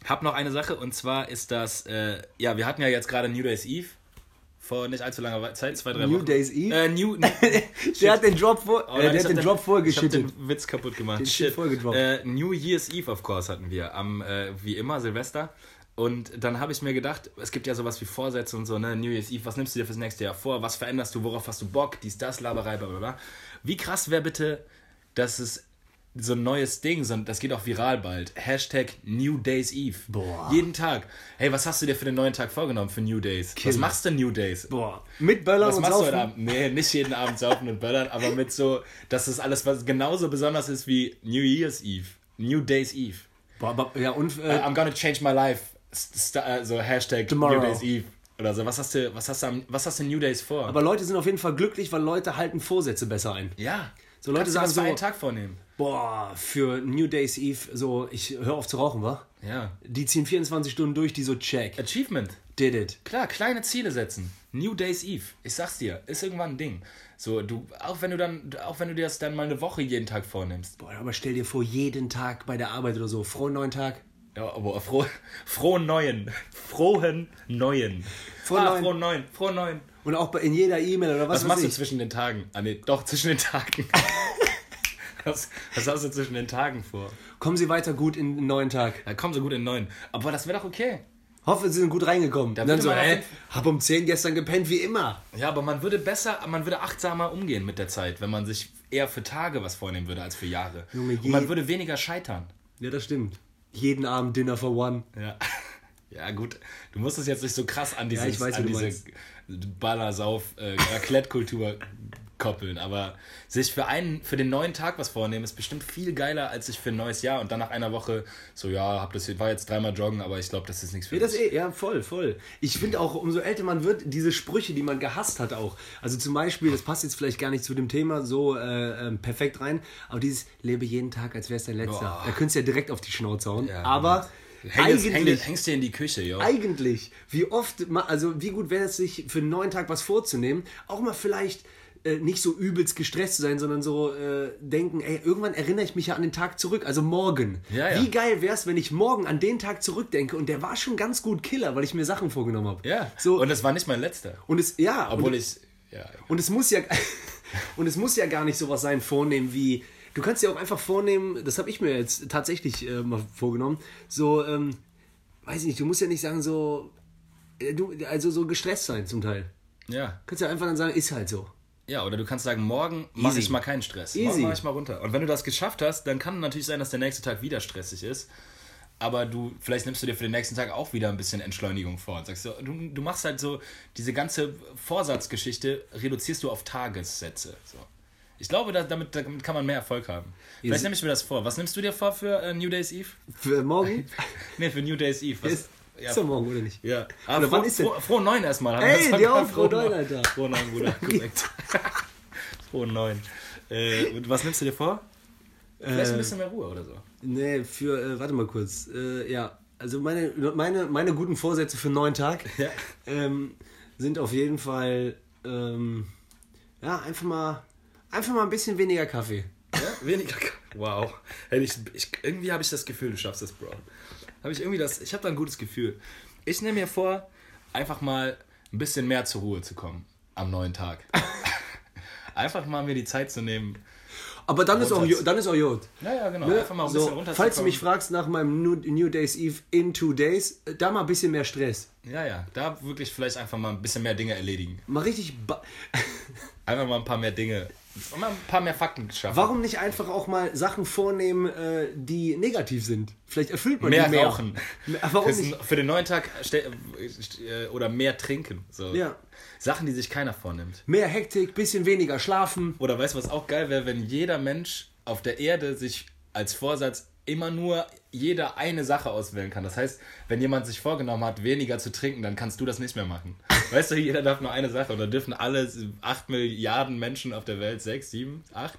hab noch eine Sache und zwar ist das, äh, ja, wir hatten ja jetzt gerade New Days Eve vor nicht allzu langer Zeit, zwei, drei New Wochen. Days Eve? Äh, New, (laughs) Der hat den Drop vor, Oh äh, nein, der ich hat den Drop Ich vorgeschüttet. hab den Witz kaputt gemacht. Den Shit. Äh, New Year's Eve, of course, hatten wir. Am, äh, wie immer, Silvester. Und dann habe ich mir gedacht, es gibt ja sowas wie Vorsätze und so, ne? New Year's Eve, was nimmst du dir fürs nächste Jahr vor? Was veränderst du? Worauf hast du Bock? Dies, das, Laberei, bla, bla, bla. Wie krass wäre bitte, dass es so ein neues Ding, so, ein- das geht auch viral bald. Hashtag New Days Eve. Boah. Jeden Tag. Hey, was hast du dir für den neuen Tag vorgenommen für New Days? Was Killer. machst du New Days? Boah. Mit Böllern Was und machst du Saufen. heute Abend? Nee, nicht jeden Abend saufen und böllern, aber mit so, dass es alles was genauso besonders ist wie New Year's Eve. New Days Eve. Boah, aber, ja, und äh, I'm gonna change my life. Star, so Hashtag Tomorrow. New Days Eve oder so. Was hast du, was hast du, was hast du New Days vor? Aber Leute sind auf jeden Fall glücklich, weil Leute halten Vorsätze besser ein. ja. So Leute sagen so- einen Tag vornehmen. Boah, für New Days Eve, so, ich höre auf zu rauchen, wa? Ja. Die ziehen 24 Stunden durch, die so check. Achievement. Did it. Klar, kleine Ziele setzen. New Days Eve. Ich sag's dir, ist irgendwann ein Ding. So, du, auch wenn du dann, auch wenn du dir das dann mal eine Woche jeden Tag vornimmst. Boah, aber stell dir vor, jeden Tag bei der Arbeit oder so, frohen neuen Tag. Ja, aber froh, (laughs) frohen Neuen. Frohen Neuen. Frohen ah, Neuen. frohen Neuen. Frohen Neuen. Und auch bei, in jeder E-Mail oder was, Was machst weiß du ich. zwischen den Tagen? Ah, nee, doch, zwischen den Tagen. (laughs) was, was hast du zwischen den Tagen vor? Kommen Sie weiter gut in den neuen Tag. Da kommen sie gut in neun. Aber das wäre doch okay. Hoffe, Sie sind gut reingekommen. Da Und dann so, jeden- hab um 10 gestern gepennt, wie immer. Ja, aber man würde besser, man würde achtsamer umgehen mit der Zeit, wenn man sich eher für Tage was vornehmen würde als für Jahre. Junge, Und man würde weniger scheitern. Ja, das stimmt. Jeden Abend Dinner for One. Ja. (laughs) Ja, gut. Du musst es jetzt nicht so krass an, dieses, ich weiß, an wie du Ballersauf, äh, Raclette-Kultur koppeln. Aber sich für einen, für den neuen Tag was vornehmen, ist bestimmt viel geiler, als sich für ein neues Jahr und dann nach einer Woche so, ja, hab das, war jetzt dreimal joggen, aber ich glaube, das ist nichts für Ja, das eh, ja, voll, voll. Ich finde auch, umso älter man wird, diese Sprüche, die man gehasst hat auch. Also zum Beispiel, das passt jetzt vielleicht gar nicht zu dem Thema so äh, ähm, perfekt rein, aber dieses lebe jeden Tag, als wäre es dein letzter. Boah. Da könntest du ja direkt auf die Schnauze hauen. Ja, aber Häng es, häng, eigentlich, hängst dir in die Küche, jo. eigentlich, wie oft, also wie gut wäre es sich für einen neuen Tag was vorzunehmen, auch mal vielleicht äh, nicht so übelst gestresst zu sein, sondern so äh, denken, ey, irgendwann erinnere ich mich ja an den Tag zurück, also morgen. Ja, ja. Wie geil wäre es, wenn ich morgen an den Tag zurückdenke und der war schon ganz gut Killer, weil ich mir Sachen vorgenommen habe. Ja, So, und es war nicht mein letzter. und es, ja, Obwohl und, ich, ja, und es muss ja, (laughs) und es muss ja gar nicht sowas sein, vornehmen wie, du kannst dir auch einfach vornehmen, das habe ich mir jetzt tatsächlich äh, mal vorgenommen, so, ähm, weiß ich nicht, du musst ja nicht sagen so, äh, du, also so gestresst sein zum Teil. ja. Du kannst ja einfach dann sagen, ist halt so. Ja, oder du kannst sagen, morgen mache ich mal keinen Stress. Easy. Morgen mache ich mal runter. Und wenn du das geschafft hast, dann kann natürlich sein, dass der nächste Tag wieder stressig ist. Aber du, vielleicht nimmst du dir für den nächsten Tag auch wieder ein bisschen Entschleunigung vor und sagst so, du, du machst halt so, diese ganze Vorsatzgeschichte reduzierst du auf Tagessätze. So. Ich glaube, da, damit, damit kann man mehr Erfolg haben. Vielleicht nehme ich mir das vor. Was nimmst du dir vor für äh, New Days Eve? Für morgen? (laughs) Nee, für New Days Eve. Was, ist, ja, ist doch morgen, oder nicht? ja. Ah, Oder froh, wann ist denn- froh, frohen Neun erstmal. Ey, dir auch, Frohen Neun. Alter. (laughs) Frohen Neun, Bruder. (laughs) Korrekt. frohen Neun. Äh, und was nimmst du dir vor? Vielleicht ein bisschen mehr Ruhe oder so. Nee, für, äh, warte mal kurz. Äh, ja, also meine, meine, meine guten Vorsätze für neuen Tag Ja. ähm, sind auf jeden Fall, ähm, ja, einfach mal, einfach mal ein bisschen weniger Kaffee. Ja, weniger. Wow. Hey, ich, ich, irgendwie habe ich das Gefühl, du schaffst das, Bro. Habe ich irgendwie das. Ich habe da ein gutes Gefühl. Ich nehme mir vor, einfach mal ein bisschen mehr zur Ruhe zu kommen am neuen Tag. (laughs) einfach mal mir die Zeit zu nehmen. Aber dann ist auch, dann ist auch Jod. Ja, ja, genau. Ne? Einfach mal ein so, bisschen runterzukommen. falls du mich fragst nach meinem New, New Days Eve in two days, äh, da mal ein bisschen mehr Stress. Ja, ja. Da wirklich vielleicht einfach mal ein bisschen mehr Dinge erledigen. Mal richtig. Einfach mal ein paar mehr Dinge. Mal ein paar mehr Fakten schaffen. Warum nicht einfach auch mal Sachen vornehmen, äh, die negativ sind? Vielleicht erfüllt man Mehr die mehr. rauchen. Warum nicht? Für den neuen Tag äh, oder mehr trinken. So. Ja. Sachen, die sich keiner vornimmt. Mehr Hektik, bisschen weniger schlafen. Oder weißt du, was auch geil wäre, wenn jeder Mensch auf der Erde sich als Vorsatz immer nur jeder eine Sache auswählen kann. Das heißt, wenn jemand sich vorgenommen hat, weniger zu trinken, dann kannst du das nicht mehr machen. Weißt du, jeder darf nur eine Sache und dann dürfen alle 8 Milliarden Menschen auf der Welt, 6, 7, 8,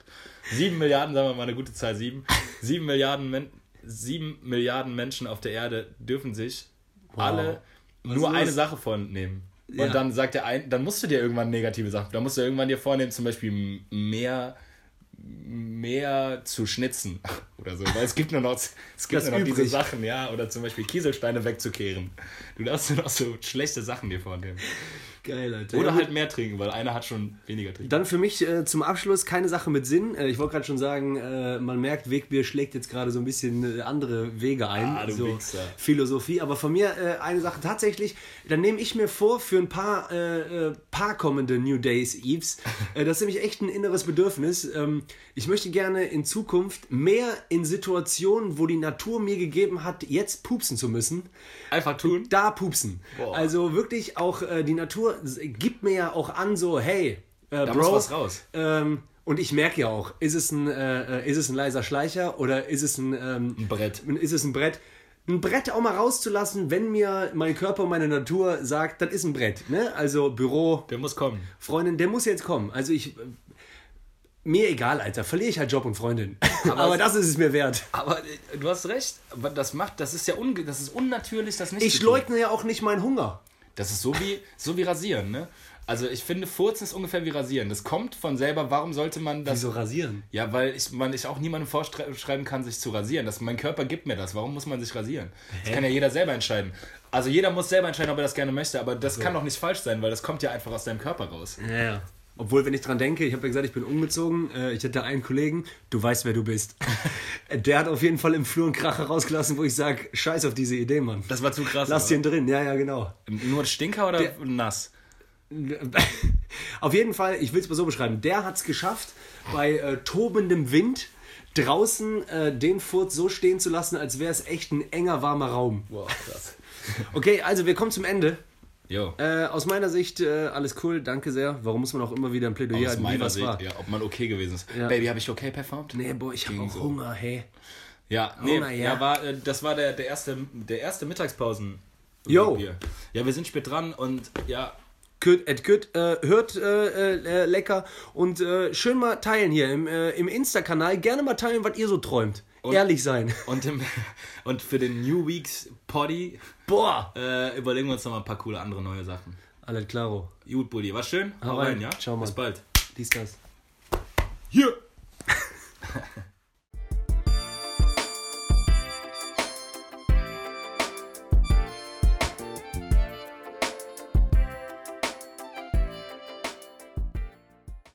7 Milliarden, sagen wir mal eine gute Zahl, 7, 7 Milliarden, Men 7 Milliarden Menschen auf der Erde dürfen sich alle nur ist eine? Sache vornehmen. Und Ja. dann sagt der ein, dann musst du dir irgendwann negative Sachen, dann musst du irgendwann dir vornehmen, zum Beispiel mehr, mehr zu schnitzen (laughs) oder so, weil es gibt nur noch, es gibt Das nur noch diese. Sachen, ja, oder zum Beispiel Kieselsteine wegzukehren. Du darfst nur noch so schlechte Sachen dir vornehmen. Geil, Alter. Oder halt mehr trinken, weil einer hat schon weniger trinken. Dann für mich äh, zum Abschluss keine Sache mit Sinn. Äh, ich wollte gerade schon sagen, äh, man merkt, Wegbier schlägt jetzt gerade so ein bisschen äh, andere Wege ein. Ah, du so Wichser. Philosophie. Aber von mir äh, eine Sache tatsächlich, dann nehme ich mir vor für ein paar, äh, paar kommende New Days Eves. Das ist nämlich echt ein inneres Bedürfnis. Ähm, ich möchte gerne in Zukunft mehr in Situationen, wo die Natur mir gegeben hat, jetzt pupsen zu müssen, Einfach tun. da pupsen. Boah. Also wirklich auch die Natur s- gibt mir ja auch an, so hey, äh, Da Bro, muss was raus. Ähm, und ich merke ja auch, ist es ein, äh, äh, ist es ein leiser Schleicher oder ist es ein, ähm, Ein Brett. ist es ein Brett? ein Brett auch mal rauszulassen, wenn mir mein Körper, meine Natur sagt, das ist ein Brett. Ne? Also Büro, Der muss kommen. Freundin, der muss jetzt kommen. Also ich. Mir egal, Alter. Verliere ich halt Job und Freundin. (laughs) Aber, das ist es mir wert. Aber äh, du hast recht, aber das macht, das ist ja unge das ist unnatürlich, das nicht Ich leugne ja auch nicht meinen Hunger. Das ist so wie, so wie Rasieren, ne? Also ich finde, Furzen ist ungefähr wie Rasieren. Das kommt von selber, warum sollte man das... Wieso rasieren? Ja, weil ich, man, ich auch niemandem vorschreiben kann, sich zu rasieren. Das, mein Körper gibt mir das. Warum muss man sich rasieren? Das kann ja jeder selber entscheiden. Also jeder muss selber entscheiden, ob er das gerne möchte, aber das kann doch nicht falsch sein, weil das kommt ja einfach aus deinem Körper raus. Ja, ja. Obwohl, wenn ich dran denke, ich habe ja gesagt, ich bin umgezogen. Äh, Ich hatte einen Kollegen, du weißt, wer du bist. (laughs) Der hat auf jeden Fall im Flur einen Kracher rausgelassen, wo ich sage, scheiß auf diese Idee, Mann. Das war zu krass. Lass den drin, ja, ja, genau. Nur Stinker oder Der- nass? (laughs) Auf jeden Fall, ich will es mal so beschreiben, der hat es geschafft, bei äh, tobendem Wind draußen äh, den Furz so stehen zu lassen, als wäre es echt ein enger, warmer Raum. Boah, krass. Okay, also wir kommen zum Ende. Äh, aus meiner Sicht äh, alles cool, danke sehr. Warum muss man auch immer wieder ein Plädoyer Aus halten, wie meiner was Sicht, war? ja, ob man okay gewesen ist. Ja. Baby, habe ich okay performt? Nee, boah, ich habe Ging auch so. Hunger, hey. Ja, nee, Hunger, ja. ja. war, äh, das war der, der erste, der erste Mittagspausen. Jo. Bier. Ja, wir sind spät dran und ja, Good, at good, äh, hört äh, äh, lecker und äh, schön mal teilen hier im, äh, im Insta-Kanal. Gerne mal teilen, was ihr so träumt. Ehrlich sein. und, im, (laughs) und für den New Weeks Poddy Boah, äh, überlegen wir uns noch mal ein paar coole andere neue Sachen. Alles klaro. Gut, Bulli, war schön. Hau rein, rein ja? Ciao, Mann. Bis bald. Dies, das. Hier! Yeah. (laughs)